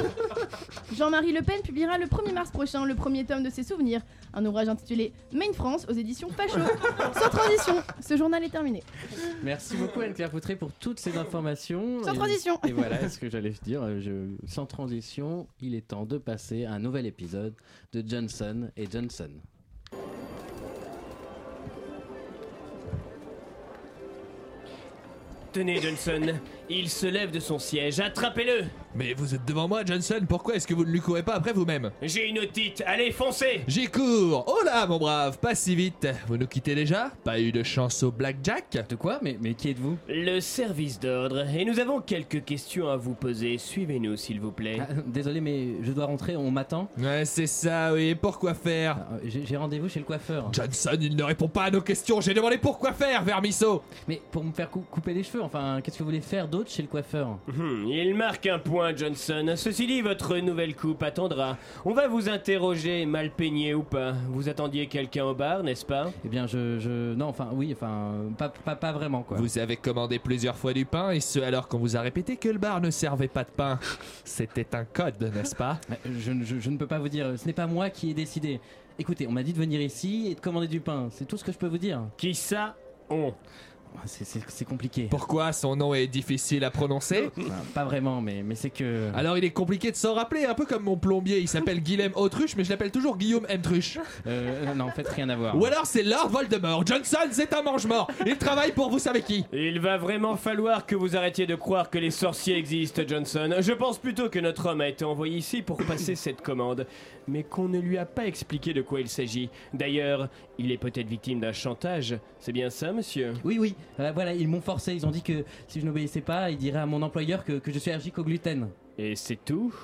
Jean-Marie Le Pen publiera le 1er mars prochain le premier tome de ses souvenirs, un ouvrage intitulé Main France aux éditions Pachot. Sans transition, ce journal est terminé. Merci beaucoup Anne-Claire Poutré pour toutes ces informations. Sans Et- transition. Et voilà ce que j'allais dire. euh, je- sans transition, il est temps de passer à un nouvel épisode de Johnson et Johnson. Tenez, Johnson, il se lève de son siège, attrapez-le Mais vous êtes devant moi, Johnson, pourquoi est-ce que vous ne lui courez pas après vous-même J'ai une otite, allez, foncez. J'y cours. Oh là, mon brave, pas si vite. Vous nous quittez déjà Pas eu de chance au blackjack De quoi mais, mais qui êtes-vous Le service d'ordre, et nous avons quelques questions à vous poser. Suivez-nous, s'il vous plaît. Ah, Désolé, mais je dois rentrer, on m'attend. Ouais, c'est ça, oui, pourquoi faire Ah, J'ai rendez-vous chez le coiffeur. Johnson, il ne répond pas à nos questions, j'ai demandé pourquoi faire, Vermisso. Mais pour me faire cou- couper les cheveux, enfin, qu'est-ce que vous voulez faire d'autre chez le coiffeur? Hmm, il marque un point, Johnson. Ceci dit, votre nouvelle coupe attendra. On va vous interroger, mal peigné ou pas. Vous attendiez quelqu'un au bar, n'est-ce pas? Eh bien, je, je... Non, enfin, oui, enfin, pas, pas, pas vraiment, quoi. Vous avez commandé plusieurs fois du pain, et ce alors qu'on vous a répété que le bar ne servait pas de pain. C'était un code, n'est-ce pas? [laughs] Je, je- je ne peux pas vous dire, ce n'est pas moi qui ai décidé. Écoutez, on m'a dit de venir ici et de commander du pain, c'est tout ce que je peux vous dire. Qui ça On. C'est- compliqué. Pourquoi son nom est difficile à prononcer Non, Pas vraiment, mais, mais c'est que. Alors il est compliqué de s'en rappeler, un peu comme mon plombier, il s'appelle Guilhem Autruche, mais je l'appelle toujours Guillaume M. Truche. Euh, non, en fait, rien à voir. Ou alors c'est Lord Voldemort. Johnson, c'est un mange-mort. Il travaille pour vous savez qui. Il va vraiment falloir que vous arrêtiez de croire que les sorciers existent, Johnson. Je pense plutôt que notre homme a été envoyé ici pour passer [coughs] cette commande, mais qu'on ne lui a pas expliqué de quoi il s'agit. D'ailleurs, il est peut-être victime d'un chantage. C'est bien ça, monsieur? Oui, oui, euh, voilà, ils m'ont forcé. Ils ont dit que si je n'obéissais pas, ils diraient à mon employeur que, que je suis allergique au gluten. Et c'est tout?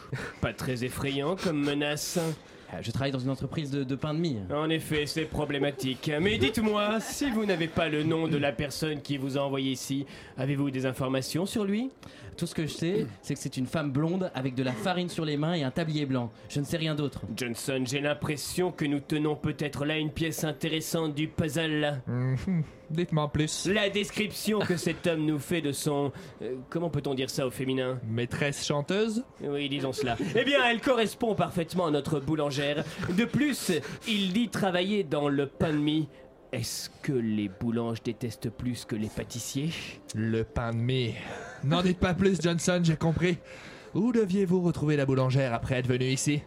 Pas très effrayant comme menace? Euh, Je travaille dans une entreprise de, de pain de mie. En effet, c'est problématique. Mais dites-moi, si vous n'avez pas le nom de la personne qui vous a envoyé ici, avez-vous des informations sur lui? Tout ce que je sais, c'est que c'est une femme blonde avec de la farine sur les mains et un tablier blanc. Je ne sais rien d'autre. Johnson, j'ai l'impression que nous tenons peut-être là une pièce intéressante du puzzle. Dites-moi en plus. La description que cet homme nous fait de son... euh, comment peut-on dire ça au féminin? Maîtresse chanteuse? Oui, disons cela. Eh bien, elle correspond parfaitement à notre boulangère. De plus, il dit travailler dans le pain de mie. Est-ce que les boulanges détestent plus que les pâtissiers? Le pain de mie. N'en dites pas plus, Johnson, j'ai compris. Où deviez-vous retrouver la boulangère après être venu ici?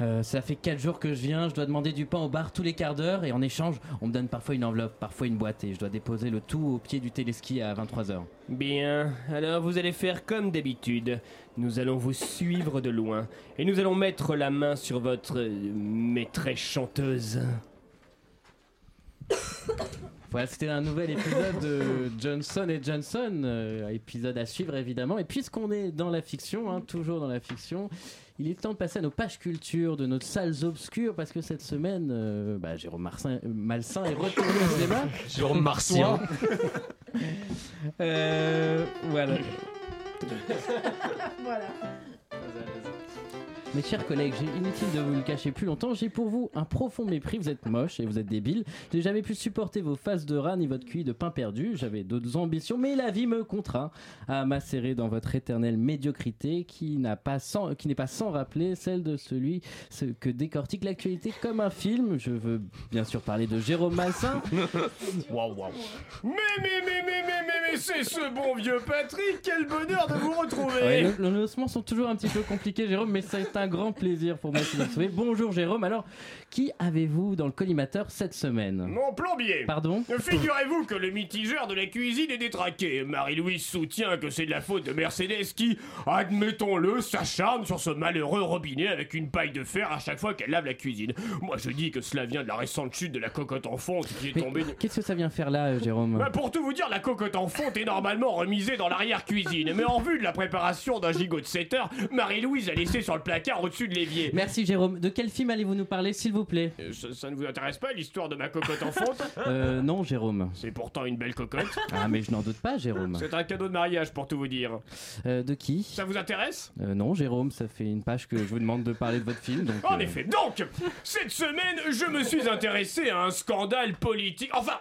Euh, ça fait 4 jours que je viens, je dois demander du pain au bar tous les quarts d'heure et en échange, on me donne parfois une enveloppe, parfois une boîte et je dois déposer le tout au pied du téléski à 23h. Bien, alors vous allez faire comme d'habitude. Nous allons vous suivre de loin et nous allons mettre la main sur votre euh, maîtresse chanteuse. [coughs] Voilà, c'était un nouvel épisode de Johnson et Johnson, euh, épisode à suivre évidemment. Et puisqu'on est dans la fiction, hein, toujours dans la fiction, il est temps de passer à nos pages culture, de nos salles obscures, parce que cette semaine, euh, bah, Jérôme Marcin, euh, Malsain est retourné au cinéma. [laughs] Jérôme Marcien. [laughs] Euh, voilà. [laughs] voilà. Mes chers collègues, j'ai inutile de vous le cacher plus longtemps, j'ai pour vous un profond mépris, vous êtes moche et vous êtes débile. J'ai jamais pu supporter vos faces de rat ni votre QI de pain perdu, j'avais d'autres ambitions, mais la vie me contraint à macérer dans votre éternelle médiocrité qui pas n'est pas sans rappeler celle de celui ce que décortique l'actualité comme un film. Je veux bien sûr parler de Jérôme Massin. [laughs] Waouh, waouh. Mais, mais, mais, mais, mais c'est ce bon vieux Patrick Quel bonheur de vous retrouver Ouais, le- le lancement sont toujours un petit peu compliqués, Jérôme, mais c'est un grand plaisir pour moi de vous retrouver. Bonjour Jérôme, alors qui avez-vous dans le collimateur cette semaine? Mon plombier Pardon? Figurez-vous que le mitigeur de la cuisine est détraqué. Marie-Louise soutient que c'est de la faute de Mercedes qui, admettons-le, s'acharne sur ce malheureux robinet avec une paille de fer à chaque fois qu'elle lave la cuisine. Moi je dis que cela vient de la récente chute de la cocotte en fonte qui est Mais tombée. Qu'est-ce que ça vient faire là, euh, Jérôme? Bah, pour tout vous dire, la cocotte en fonte est normalement remisée dans l'arrière-cuisine. Mais en vue de la préparation d'un gigot de 7 heures, Marie-Louise a laissé sur le placard au-dessus de l'évier. Merci Jérôme. De quel film allez-vous nous parler, s'il vous plaît? Euh, Ça, ça ne vous intéresse pas l'histoire de ma cocotte en fonte? Euh, non, Jérôme. C'est pourtant une belle cocotte. Ah, mais je n'en doute pas, Jérôme. C'est un cadeau de mariage pour tout vous dire. Euh, de qui? Ça vous intéresse? Euh, Non, Jérôme, ça fait une page que je vous demande de parler de votre film. Donc, En euh, effet, donc, cette semaine, je me suis intéressé à un scandale politique. Enfin,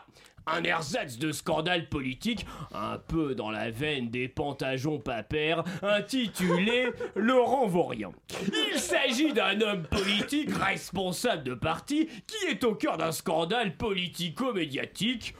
un ersatz de scandale politique, un peu dans la veine des pantageons papères, intitulé [laughs] Laurent Vaurian. Il s'agit d'un homme politique responsable de parti qui est au cœur d'un scandale politico-médiatique.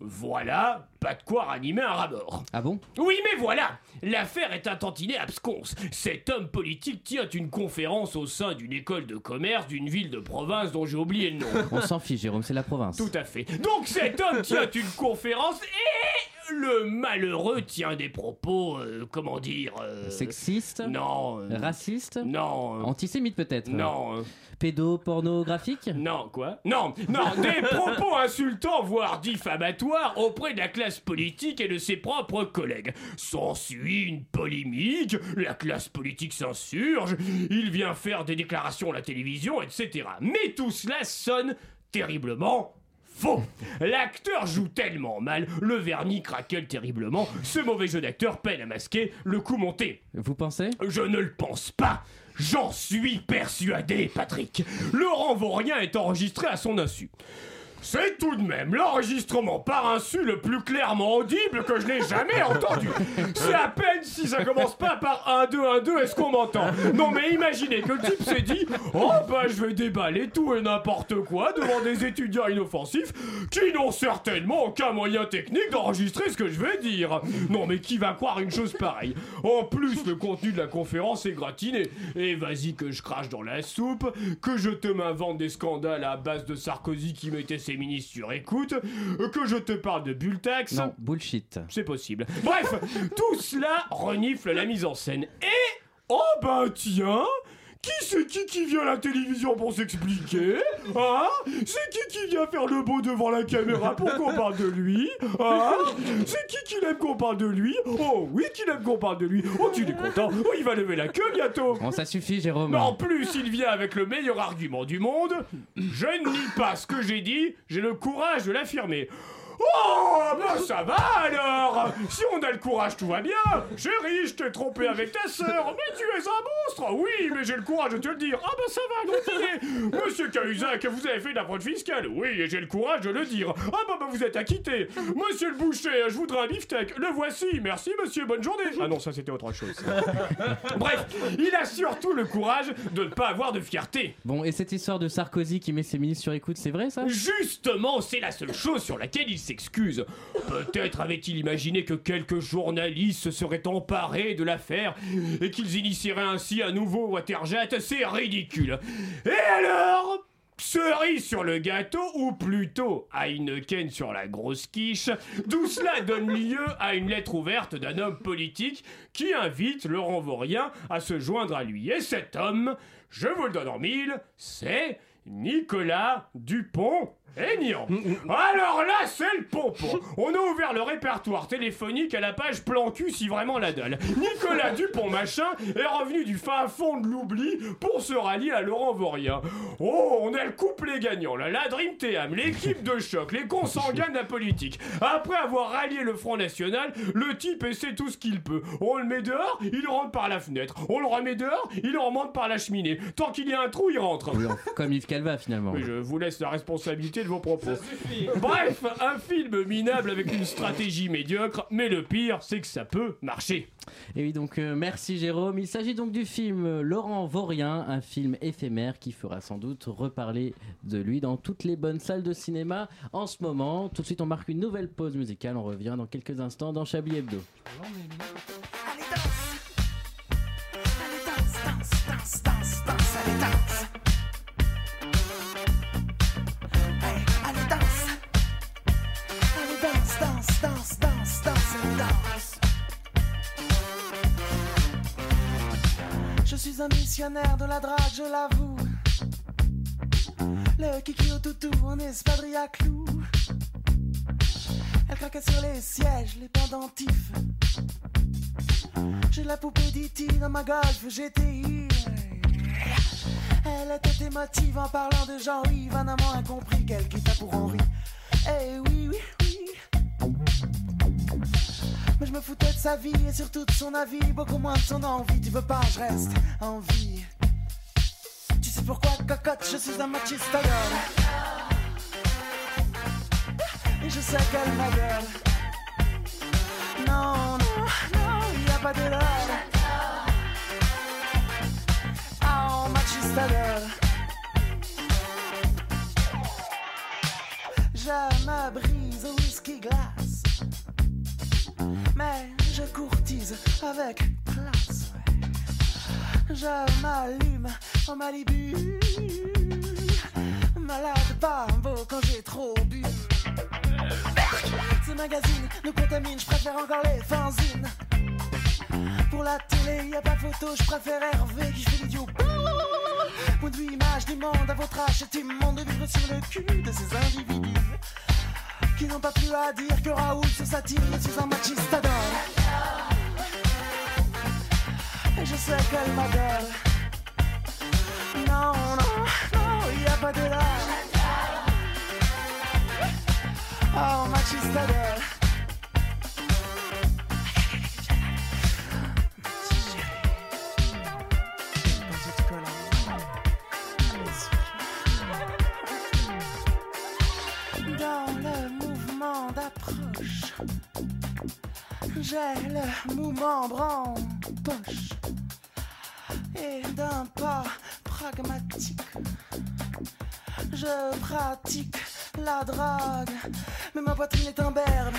Voilà, pas de quoi ranimer un rat mort. Ah bon? Oui, mais voilà L'affaire est un tantinet absconce. Cet homme politique tient une conférence au sein d'une école de commerce d'une ville de province dont j'ai oublié le nom. On s'en fiche, Jérôme, c'est la province. Tout à fait. Donc cet homme tient une conférence et le malheureux tient des propos, euh, comment dire... euh, Sexiste Non. euh, Raciste Non. euh, Antisémite peut-être Non. euh, Pédopornographique Non, quoi? Non, non, des [laughs] propos insultants, voire diffamatoires auprès de la classe politique et de ses propres collègues. S'ensuit une polémique, la classe politique s'insurge, il vient faire des déclarations à la télévision, etc. Mais tout cela sonne terriblement faux. L'acteur joue tellement mal, le vernis craquelle terriblement, ce mauvais jeu d'acteur peine à masquer le coup monté. Vous pensez? Je ne le pense pas. J'en suis persuadé, Patrick. Laurent Vaurien est enregistré à son insu. C'est tout de même l'enregistrement par insu le plus clairement audible que je n'ai jamais entendu. C'est à peine si ça commence pas par 1, 2, 1, 2, est-ce qu'on m'entend? Non mais imaginez que le type s'est dit Oh bah je vais déballer tout et n'importe quoi devant des étudiants inoffensifs qui n'ont certainement aucun moyen technique d'enregistrer ce que je vais dire. Non mais qui va croire une chose pareille? En plus le contenu de la conférence est gratiné. Et vas-y que je crache dans la soupe, que je te m'invente des scandales à base de Sarkozy qui mettait ses ministres sur écoute, que je te parle de Bultax. Non, bullshit. C'est possible. Bref, tout cela renifle la mise en scène. Et. Oh bah tiens qui c'est qui qui vient à la télévision pour s'expliquer Hein? C'est qui qui vient faire le beau devant la caméra pour qu'on parle de lui Hein? C'est qui qui aime qu'on parle de lui? Oh oui qu'il aime qu'on parle de lui. Oh tu es content. Oh il va lever la queue bientôt. Bon, ça suffit, Jérôme. mais en plus, il vient avec le meilleur argument du monde. Je ne nie pas ce que j'ai dit, j'ai le courage de l'affirmer. Oh, bah ça va alors. Si on a le courage, tout va bien. Chérie, je t'ai trompé avec ta sœur, mais tu es un monstre. Oui, mais j'ai le courage de te le dire. Ah bah ça va, donc Monsieur Cahuzac, vous avez fait de la fraude fiscale. Oui, et j'ai le courage de le dire. Ah bah, bah vous êtes acquitté. Monsieur le boucher, je voudrais un beefsteak. Le voici, merci monsieur, bonne journée. Ah non, ça c'était autre chose. [laughs] Bref, il a surtout le courage de ne pas avoir de fierté. Bon, et cette histoire de Sarkozy qui met ses ministres sur écoute, c'est vrai ça? Justement, c'est la seule chose sur laquelle il s'excuse. Peut-être avait-il imaginé que quelques journalistes se seraient emparés de l'affaire et qu'ils initieraient ainsi un nouveau Waterjet. C'est ridicule. Et alors Cerise sur le gâteau, ou plutôt Heineken sur la grosse quiche, d'où cela donne lieu à une lettre ouverte d'un homme politique qui invite Laurent Vaurien à se joindre à lui. Et cet homme, je vous le donne en mille, c'est Nicolas Dupont. Aignan. Alors là, c'est le pompon. On a ouvert le répertoire téléphonique à la page plan cul si vraiment la dalle. Nicolas [laughs] Dupont machin est revenu du fin fond de l'oubli pour se rallier à Laurent Vaurien. Oh, on a le couple gagnant là, la Dream Team, l'équipe de choc, les consanguins de la politique. Après avoir rallié le Front National, le type essaie tout ce qu'il peut. On le met dehors, il rentre par la fenêtre. On le remet dehors, il remonte par la cheminée. Tant qu'il y a un trou, il rentre. Oui, Comme Yves Calva finalement. Oui, je vous laisse la responsabilité de vos propos. Bref, un film minable avec une stratégie médiocre, mais le pire, c'est que ça peut marcher. Et oui, donc euh, merci Jérôme. Il s'agit donc du film euh, Laurent Vaurien, un film éphémère qui fera sans doute reparler de lui dans toutes les bonnes salles de cinéma en ce moment. Tout de suite, on marque une nouvelle pause musicale. On revient dans quelques instants dans Chablis Hebdo. danse, danse, danse, allez danse. Danse, danse, danse, danse. Je suis un missionnaire de la drague, je l'avoue. Le kiki au toutou en espadrille à clous. Elle craquait sur les sièges, les pendentifs. J'ai la poupée d'E.T. dans ma golf GTI. Elle était émotive en parlant de Jean-Yves, un amant incompris qu'elle quitta pour Henri. Eh oui, oui. Mais je me foutais de sa vie et surtout de son avis, beaucoup moins de son envie. Tu veux pas, je reste en vie. Tu sais pourquoi, cocotte, je suis un machiste à gueule. Et je sais qu'elle ma gueule. Non, non, non, y a pas de lol. Oh, machiste à brise au whisky glace. Mais je courtise avec classe. Je m'allume en Malibu. Malade bambo quand j'ai trop bu. Ce magazine nous contamine, je préfère encore les fanzines. Pour la télé, y a pas photo, je préfère Hervé qui fait l'idiot. Point de vue image du monde à votre âge, c'est immonde de vivre sur le cul de ces individus qui n'ont pas plus à dire que Raoul se satire, suis un machiste adore. Et je sais qu'elle m'adore. Non, non, non, y a pas de là. Oh, machiste adore. J'ai le mouvement en poche et d'un pas pragmatique. Je pratique la drague, mais ma poitrine est un berbe.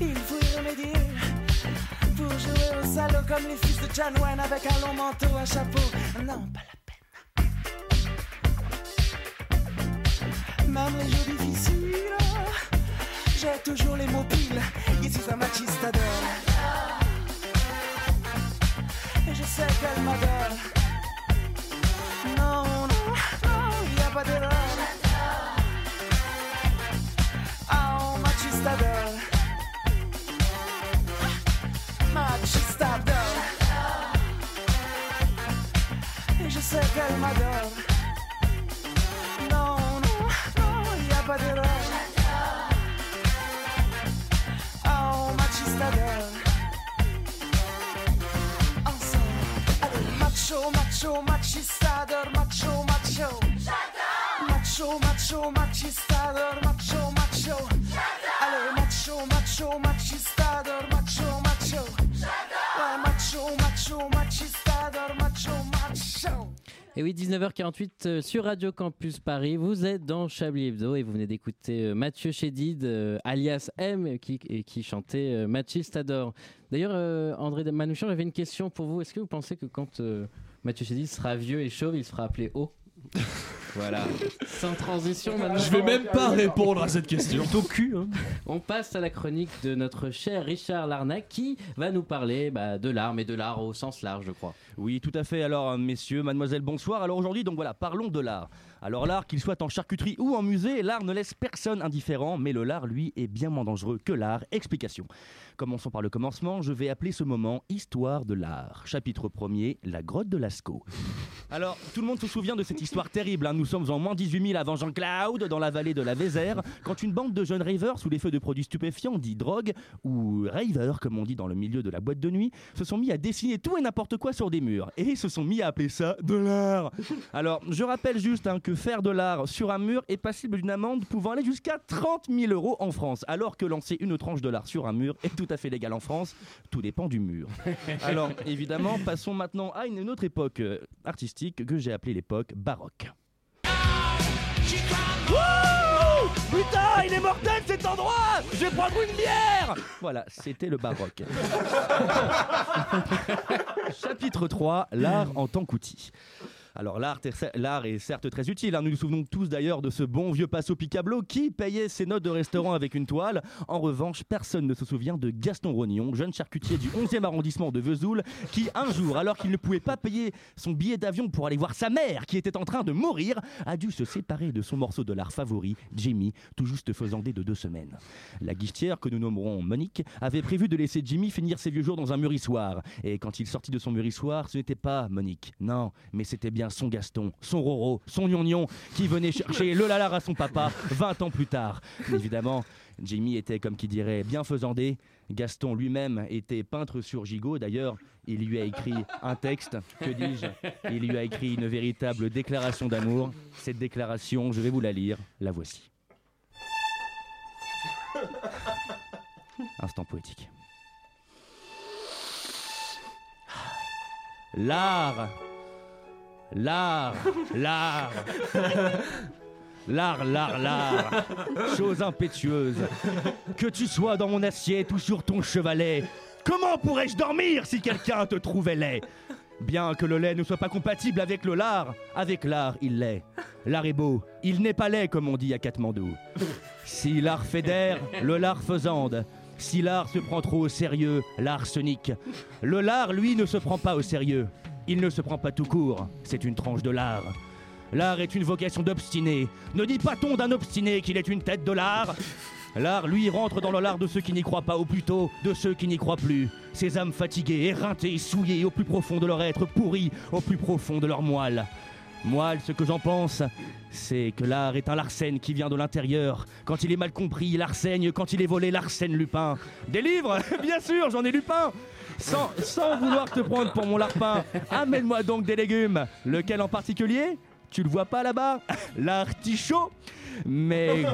Il faut y remédier pour jouer au salaud comme les fils de John Wayne avec un long manteau, un chapeau. Non, pas la peine. Même les jours difficiles, j'ai toujours les mots piles. Ici, ça machiste adore. Et je sais qu'elle m'adore. Non, non, non, y a pas d'erreur. Oh, machista adore. Machista adore. Et je sais qu'elle m'adore. Non, non, non, y a pas d'erreur. Macho, machistador, macho, macho. Allez, macho, macho, machistador, macho, macho. Macho, macho, machistador, macho, macho. Et oui, 19h48 euh, sur Radio Campus Paris. Vous êtes dans Chablis Hebdo et vous venez d'écouter euh, Mathieu Chédid, euh, alias M, qui, chantait euh, Machistador. D'ailleurs, André Manouchian, j'avais une question pour vous. Est-ce que vous pensez que quand Mathieu Chédid sera vieux et chauve, il sera appelé O? Voilà. Sans transition maintenant. Je vais même pas répondre à cette question. Plutôt cul. hein. On passe à la chronique de notre cher Richard Larnac qui va nous parler bah, de l'art, mais de l'art au sens large, je crois. Oui, tout à fait. Alors, messieurs, mademoiselle, bonsoir. Alors aujourd'hui, donc voilà, parlons de l'art. Alors l'art, qu'il soit en charcuterie ou en musée, l'art ne laisse personne indifférent, mais le lard, lui, est bien moins dangereux que l'art. Explication. Commençons par le commencement, je vais appeler ce moment Histoire de l'art. Chapitre 1er, la grotte de Lascaux. Alors, tout le monde se souvient de cette histoire terrible. hein. Nous sommes en moins 18 000 avant Jean-Claude, dans la vallée de la Vézère, quand une bande de jeunes ravers sous les feux de produits stupéfiants, dits drogue, ou ravers, comme on dit dans le milieu de la boîte de nuit, se sont mis à dessiner tout et n'importe quoi sur des murs. Et se sont mis à appeler ça de l'art. Alors, je rappelle juste hein, que faire de l'art sur un mur est passible d'une amende pouvant aller jusqu'à 30 000 euros en France, alors que lancer une tranche de l'art sur un mur est tout à fait légal en France. Tout dépend du mur. Alors, évidemment, passons maintenant à une autre époque euh, artistique que j'ai appelée l'époque baroque. Wouh Putain, il est mortel cet endroit Je vais prendre une bière Voilà, c'était le baroque. [laughs] Chapitre 3, l'art en tant qu'outil. Alors l'art est, certes très utile, hein. nous nous souvenons tous d'ailleurs de ce bon vieux Passo Picablo qui payait ses notes de restaurant avec une toile. En revanche, personne ne se souvient de Gaston Rognon, jeune charcutier du 11e arrondissement de Vesoul, qui un jour, alors qu'il ne pouvait pas payer son billet d'avion pour aller voir sa mère qui était en train de mourir, a dû se séparer de son morceau de l'art favori, Jimmy, tout juste faisandé de deux semaines. La guichetière, que nous nommerons Monique, avait prévu de laisser Jimmy finir ses vieux jours dans un mûrissoir. Et quand il sortit de son mûrissoir, ce n'était pas Monique, non, mais c'était bien son Gaston, son Roro, son Gnongnon, qui venait chercher le lalar à son papa 20 ans plus tard. Évidemment, Jimmy était, comme qui dirait, bien faisandé. Gaston lui-même était peintre sur gigot. D'ailleurs, il lui a écrit un texte, que dis-je Il lui a écrit une véritable déclaration d'amour. Cette déclaration, je vais vous la lire. La voici. Instant poétique. L'art L'art L'art [laughs] L'art, l'art, l'art Chose impétueuse Que tu sois dans mon assiette ou sur ton chevalet Comment pourrais-je dormir si quelqu'un te trouvait laid? Bien que le lait ne soit pas compatible avec le lard, avec l'art, il l'est. L'art est beau, il n'est pas laid, comme on dit à Katmandou. Si l'art fédère, le lard faisande. Si l'art se prend trop au sérieux, l'art se nique. Le lard, lui, ne se prend pas au sérieux. Il ne se prend pas tout court, c'est une tranche de l'art. L'art est une vocation d'obstiné. Ne dit pas-on d'un obstiné qu'il est une tête de l'art L'art, lui, rentre dans le lard de ceux qui n'y croient pas, ou plutôt de ceux qui n'y croient plus. Ces âmes fatiguées, éreintées, souillées au plus profond de leur être, pourries au plus profond de leur moelle. Moelle, ce que j'en pense, c'est que l'art est un Larsen qui vient de l'intérieur. Quand il est mal compris, il. Quand il est volé, l'Arsène Lupin. Des livres [laughs] Bien sûr, j'en ai Lupin sans, vouloir te prendre pour mon larpin, amène-moi donc des légumes. Lequel en particulier? Tu le vois pas là-bas? L'artichaut Mais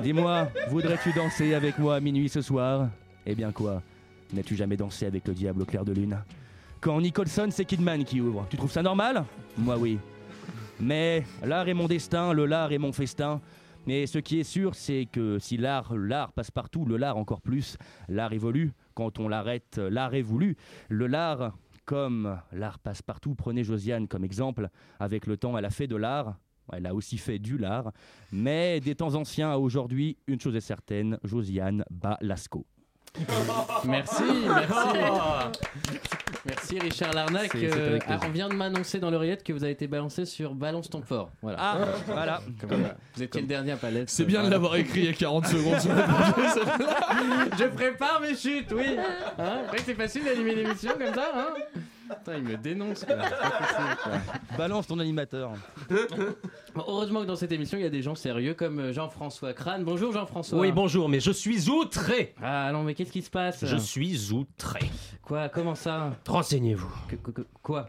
dis-moi, voudrais-tu danser avec moi à minuit ce soir? Eh bien quoi? N'as-tu jamais dansé avec le diable au clair de lune? Quand Nicholson, c'est Kidman qui ouvre. Tu trouves ça normal? Moi oui. Mais l'art est mon destin, le lard est mon festin. Mais ce qui est sûr, c'est que si l'art, l'art passe partout, le lard encore plus, l'art évolue. Quand on l'arrête, l'art est voulu. Le lard, comme l'art passe partout, prenez Josiane comme exemple. Avec le temps, elle a fait de l'art. Elle a aussi fait du lard. Mais des temps anciens à aujourd'hui, une chose est certaine, Josiane bat Lascaux. Merci, merci. [laughs] Merci Richard Larnac. Euh, ah, on vient de m'annoncer dans l'oreillette que vous avez été balancé sur Balance ton fort. Voilà. Ah, voilà. Comme. Vous étiez le dernier à pas l'être. C'est bien de l'avoir écrit il y a 40 secondes. [laughs] Je prépare mes chutes, oui. Hein Après, c'est facile d'animer l'émission comme ça, hein Putain, il me dénonce. quoi. [laughs] Balance ton animateur. Bon, heureusement que dans cette émission, il y a des gens sérieux comme euh, Jean-François Crane. Bonjour Jean-François. Oui, bonjour, mais je suis outré. Ah non, mais qu'est-ce qui se passe Je suis outré. Quoi Comment ça? Renseignez-vous. Que- que- que- Quoi?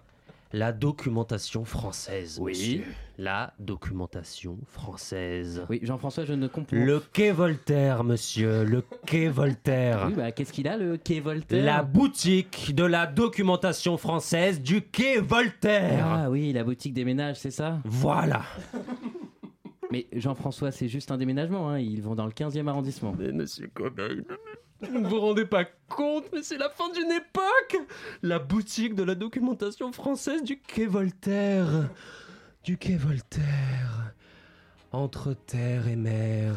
La documentation française. Oui. monsieur. La documentation française. Oui, Jean-François, je ne comprends Le quai Voltaire, monsieur. Le quai Voltaire. Oui, bah qu'est-ce qu'il a le quai Voltaire La boutique de la documentation française du quai Voltaire. Ah oui, la boutique des ménages, c'est ça? Voilà. [laughs] Mais Jean-François, c'est juste un déménagement, hein. ils vont dans le 15e arrondissement. Mais monsieur Cobain, vous ne vous rendez pas compte, mais c'est la fin d'une époque La boutique de la documentation française du quai Voltaire. Du quai Voltaire. Entre terre et mer.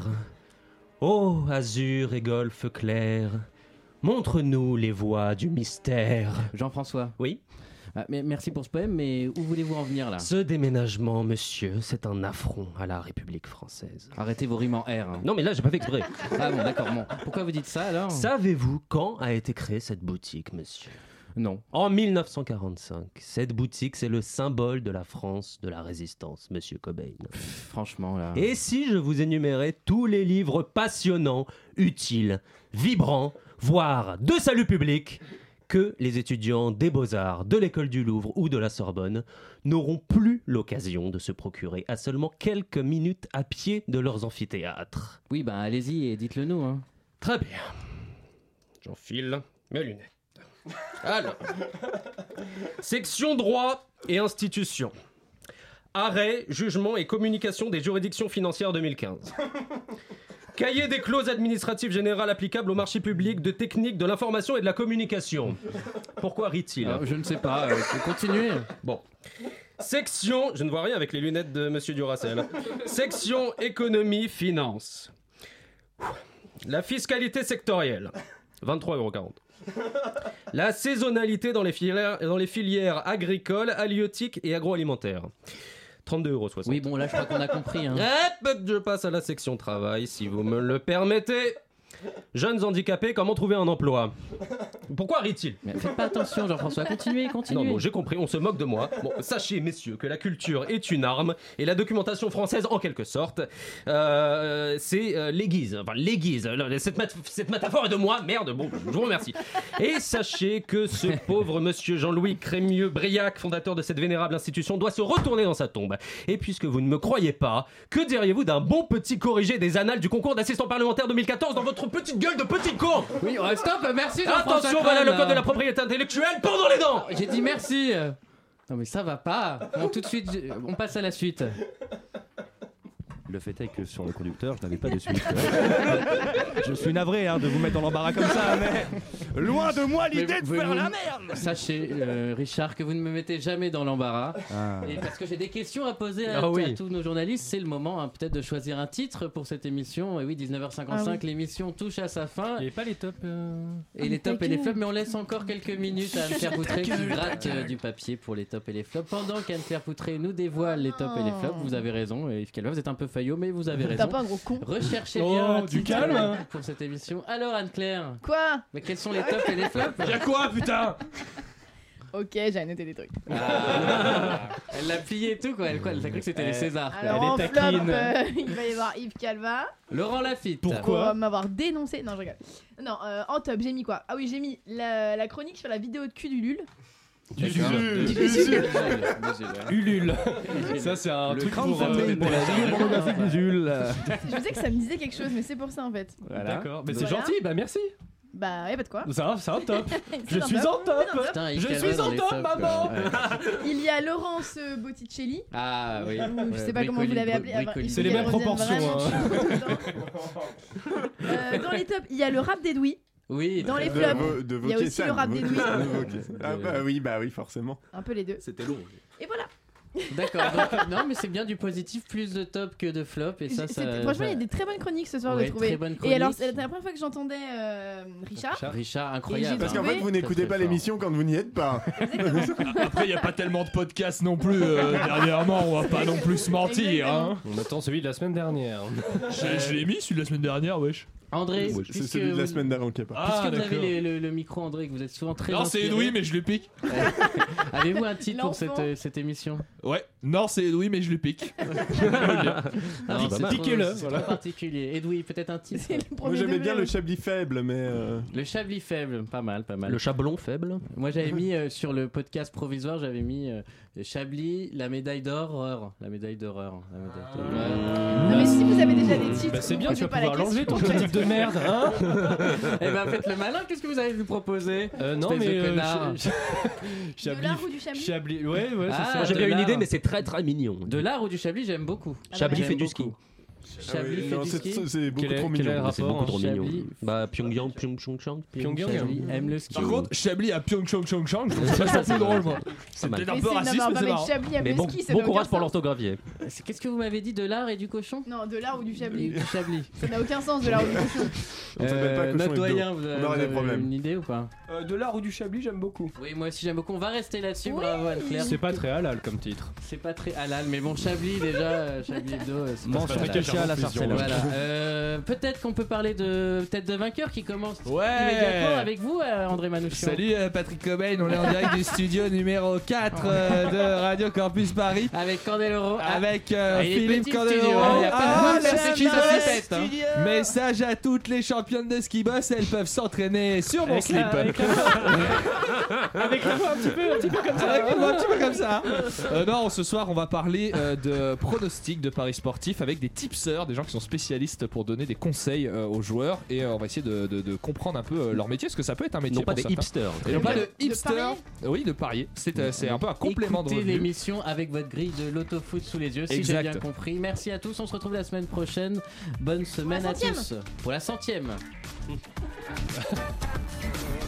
Ô azur et golfe clair. Montre-nous les voies du mystère. Jean-François Oui Ah, mais merci pour ce poème, mais où voulez-vous en venir là? Ce déménagement, monsieur, c'est un affront à la République française. Arrêtez vos rimes en R. hein. Non, mais là, j'ai pas fait exprès. Ah bon, d'accord, bon. Pourquoi vous dites ça alors? Savez-vous quand a été créée cette boutique, monsieur? Non. En 1945. Cette boutique, c'est le symbole de la France de la résistance, monsieur Cobain. Franchement, là. Et si je vous énumérais tous les livres passionnants, utiles, vibrants, voire de salut public, que les étudiants des beaux-arts, de l'école du Louvre ou de la Sorbonne n'auront plus l'occasion de se procurer à seulement quelques minutes à pied de leurs amphithéâtres. Oui, bah allez-y et dites-le nous. Hein. Très bien. J'enfile mes lunettes. Alors. Section droit et institutions. Arrêt, jugement et communication des juridictions financières 2015. Cahier des clauses administratives générales applicables au marché public de technique de l'information et de la communication. Pourquoi rit-il Ah, je ne sais pas, euh, continuez. Bon. Section, je ne vois rien avec les lunettes de Monsieur Duracell. Section économie finance. La fiscalité sectorielle. 23,40€. La saisonnalité dans les filières, dans les filières agricoles, halieutiques et agroalimentaires. 32,60€. Oui, bon, là, je crois qu'on a compris. Hein. Hop, je passe à la section travail, si vous me le permettez. Jeunes handicapés, comment trouver un emploi? Pourquoi rit-il Mais faites pas attention, Jean-François. Continuez, continuez. non, bon, j'ai compris, on se moque de moi. Bon, sachez, messieurs, que la culture est une arme, et la documentation française, en quelque sorte, euh, c'est euh, l'aiguise. Enfin, l'aiguise. Là, Cette, mat- cette métaphore est de moi, merde, bon, je vous remercie. Et sachez que ce [laughs] pauvre monsieur Jean-Louis Crémieux-Briac, fondateur de cette vénérable institution, doit se retourner dans sa tombe. Et puisque vous ne me croyez pas, que diriez-vous d'un bon petit corrigé des annales du concours d'assistant parlementaire 2014 dans votre petite gueule de petit con Oui, stop, merci Attention, voilà le code de la propriété intellectuelle pendant les dents J'ai dit merci. Non, mais ça va pas. Bon, tout de suite, je- on passe à la suite. Le fait est que sur le conducteur, je n'avais pas de suite. [laughs] je suis navré hein, de vous mettre dans l'embarras comme ça, mais loin de moi l'idée de vous- faire vous- la merde. Sachez, euh, Richard, que vous ne me mettez jamais dans l'embarras. Ah. Et parce que j'ai des questions à poser à, Ah oui. à tous nos journalistes, c'est le moment hein, peut-être de choisir un titre pour cette émission. Et oui, 19h55, Ah oui. l'émission touche à sa fin. Et pas les tops. euh, Et les tops et les flops, mais on laisse encore quelques minutes à [laughs] Anne-Claire Poutré qui gratte euh, du papier pour les tops et les flops. Pendant qu'Anne-Claire Poutré nous dévoile les tops et les flops, vous avez raison. Et Yves Calva, vous êtes un peu mais vous avez raison. T'as pas un gros con Recherchez Oh, bien un du titre calme. euh, pour cette émission. Alors Anne-Claire, Quoi? Mais quels sont les tops et les [laughs] flops? Y'a quoi, putain? Ok, j'ai noté des trucs. Ah, Elle l'a plié et tout quoi. Elle, quoi, elle a cru que c'était les Césars. quoi. Alors Elle est en flop, taquine. euh, [laughs] il va y avoir Yves Calva. Laurent Lafitte. Pourquoi? Pour euh, m'avoir dénoncé. Non, je rigole. Non, euh, en top, j'ai mis quoi? Ah oui, j'ai mis la, la chronique sur la vidéo de cul du Lul. Ulule. Ça, c'est un Le truc pour, euh, pour la d'Usul. Je me disais que ça me disait quelque chose, mais c'est pour ça en fait. D'accord, mais c'est Voilà. gentil, bah merci. Bah, y'a pas de quoi. Ça, [laughs] c'est un top. Je suis en top. Je suis en top, maman. [laughs] Il y a Laurence Botticelli. Ah oui. Ou je sais pas comment vous l'avez appelé. C'est les mêmes proportions, hein. Euh, dans les tops, il y a le rap d'Edoui. Oui. Dans les De flops, vo- de il y a aussi le rap. Voquet-san, Voquet-san. Ah bah oui, bah oui, forcément. Un peu les deux. C'était long. Et voilà. D'accord. donc, non, mais c'est bien du positif, plus de top que de flop. Et ça, ça. Franchement, il y a des très bonnes chroniques ce soir, Ouais, j'ai trouvé. très bonnes Et alors, chroniques. c'était la première fois que j'entendais euh, Richard. Richard, incroyable. Parce qu'en fait, vous n'écoutez pas l'émission quand vous n'y êtes pas. Après, il n'y a pas tellement de podcasts non plus euh, dernièrement, on va pas non plus se mentir. Hein. On attend celui de la semaine dernière. Je, je l'ai mis celui de la semaine dernière, wesh. André, C'est puisque celui de la vous- semaine d'avant qui est pas. Ah, Puisque vous avez le, le micro, André, que vous êtes souvent très Non, c'est. Edoui, mais je lui pique. [laughs] Avez-vous un titre pour cette, euh, cette émission? Ouais, non, c'est Edoui, mais je lui pique. [laughs] [laughs] Trop- Piquez-le, c'est voilà. particulier. Edoui, peut-être un titre Moi, j'aimais bien le Chablis faible, mais. euh, Le Chablis faible, pas mal, pas mal. Le chablon faible. Moi j'avais mis euh, sur le podcast provisoire, j'avais mis euh, Chablis, la médaille d'horreur. La médaille d'horreur. La médaille d'horreur. Non, mais si vous avez déjà des titres, Bah c'est bien, tu vas pouvoir l'enlever ton question. De merde, hein [laughs] Eh ben faites le malin, qu'est-ce que vous allez nous proposer euh, Non mais de euh, connard. [laughs] Ch- Ch- De l'art ou du Chablis Chablis, ouais, ouais, Ah, c'est ça. J'ai bien une idée, mais c'est très très mignon. De l'art ou du Chablis, j'aime beaucoup. Chablis fait du beaucoup. ski. Chablis ah oui, fait non, du c'est- ski. c'est- C'est beaucoup Quel trop quel mignon. rapport C'est beaucoup trop mignon. Bah, Pyongyang, Pyeongchang, Pyongyang. Aime le ski. Par contre, Chablis à Pyeongchang, Chang, Chang, je trouve ça plus drôle, moi. C'est mal. peut-être un peu raciste, mais c'est marrant. Mais bon, bon courage pour l'orthographier. Qu'est-ce que vous m'avez dit de l'art et du cochon? Non, de l'art ou du Chablis. Du Chablis. Ça n'a aucun sens de l'art ou du cochon. [laughs] On s'appelle pas Euh, Notre doyen, vous avez, une idée ou pas? Euh, de l'art ou du Chablis, j'aime beaucoup. Oui, moi aussi j'aime beaucoup. On va rester là-dessus. Bravo Anne-Claire. C'est pas très halal comme titre. C'est pas très halal, mais bon, Chablis déjà, euh, Chablis Hebdo, à Sarcelles. Voilà. [laughs] Euh, Peut-être qu'on peut parler de tête de vainqueur qui commence Ouais. immédiatement avec vous, euh, André Manouchian. Salut euh, Patrick Cobain, on est en direct du studio numéro 4 [laughs] euh, de Radio Campus Paris. Avec Candeloro. Avec euh, Ah, il est Philippe Candeloro. Ah, la hein. Message à toutes les championnes de ski boss, elles peuvent s'entraîner sur mon Avec slip. la- [laughs] avec Avec la voix un petit peu, un petit peu comme ça. Avec une voix un petit peu comme ça. Euh, non, ce soir, on va parler euh, de pronostics de paris sportifs avec des tipseurs, des gens qui sont spécialistes pour donner des conseils euh, aux joueurs. Et euh, on va essayer de, de- de comprendre un peu euh, leur métier, parce que ça peut être un métier Non pas pour des certains. hipsters. Et non pas de De hipster. parier Oui, de parier. C'est euh, c'est un peu un complément de Écoutez revenu. l'émission avec votre grille de l'autofoot sous les yeux, si j'ai bien compris. Merci à tous, on se retrouve la semaine prochaine. Bonne semaine à tous. Pour la centième. [laughs]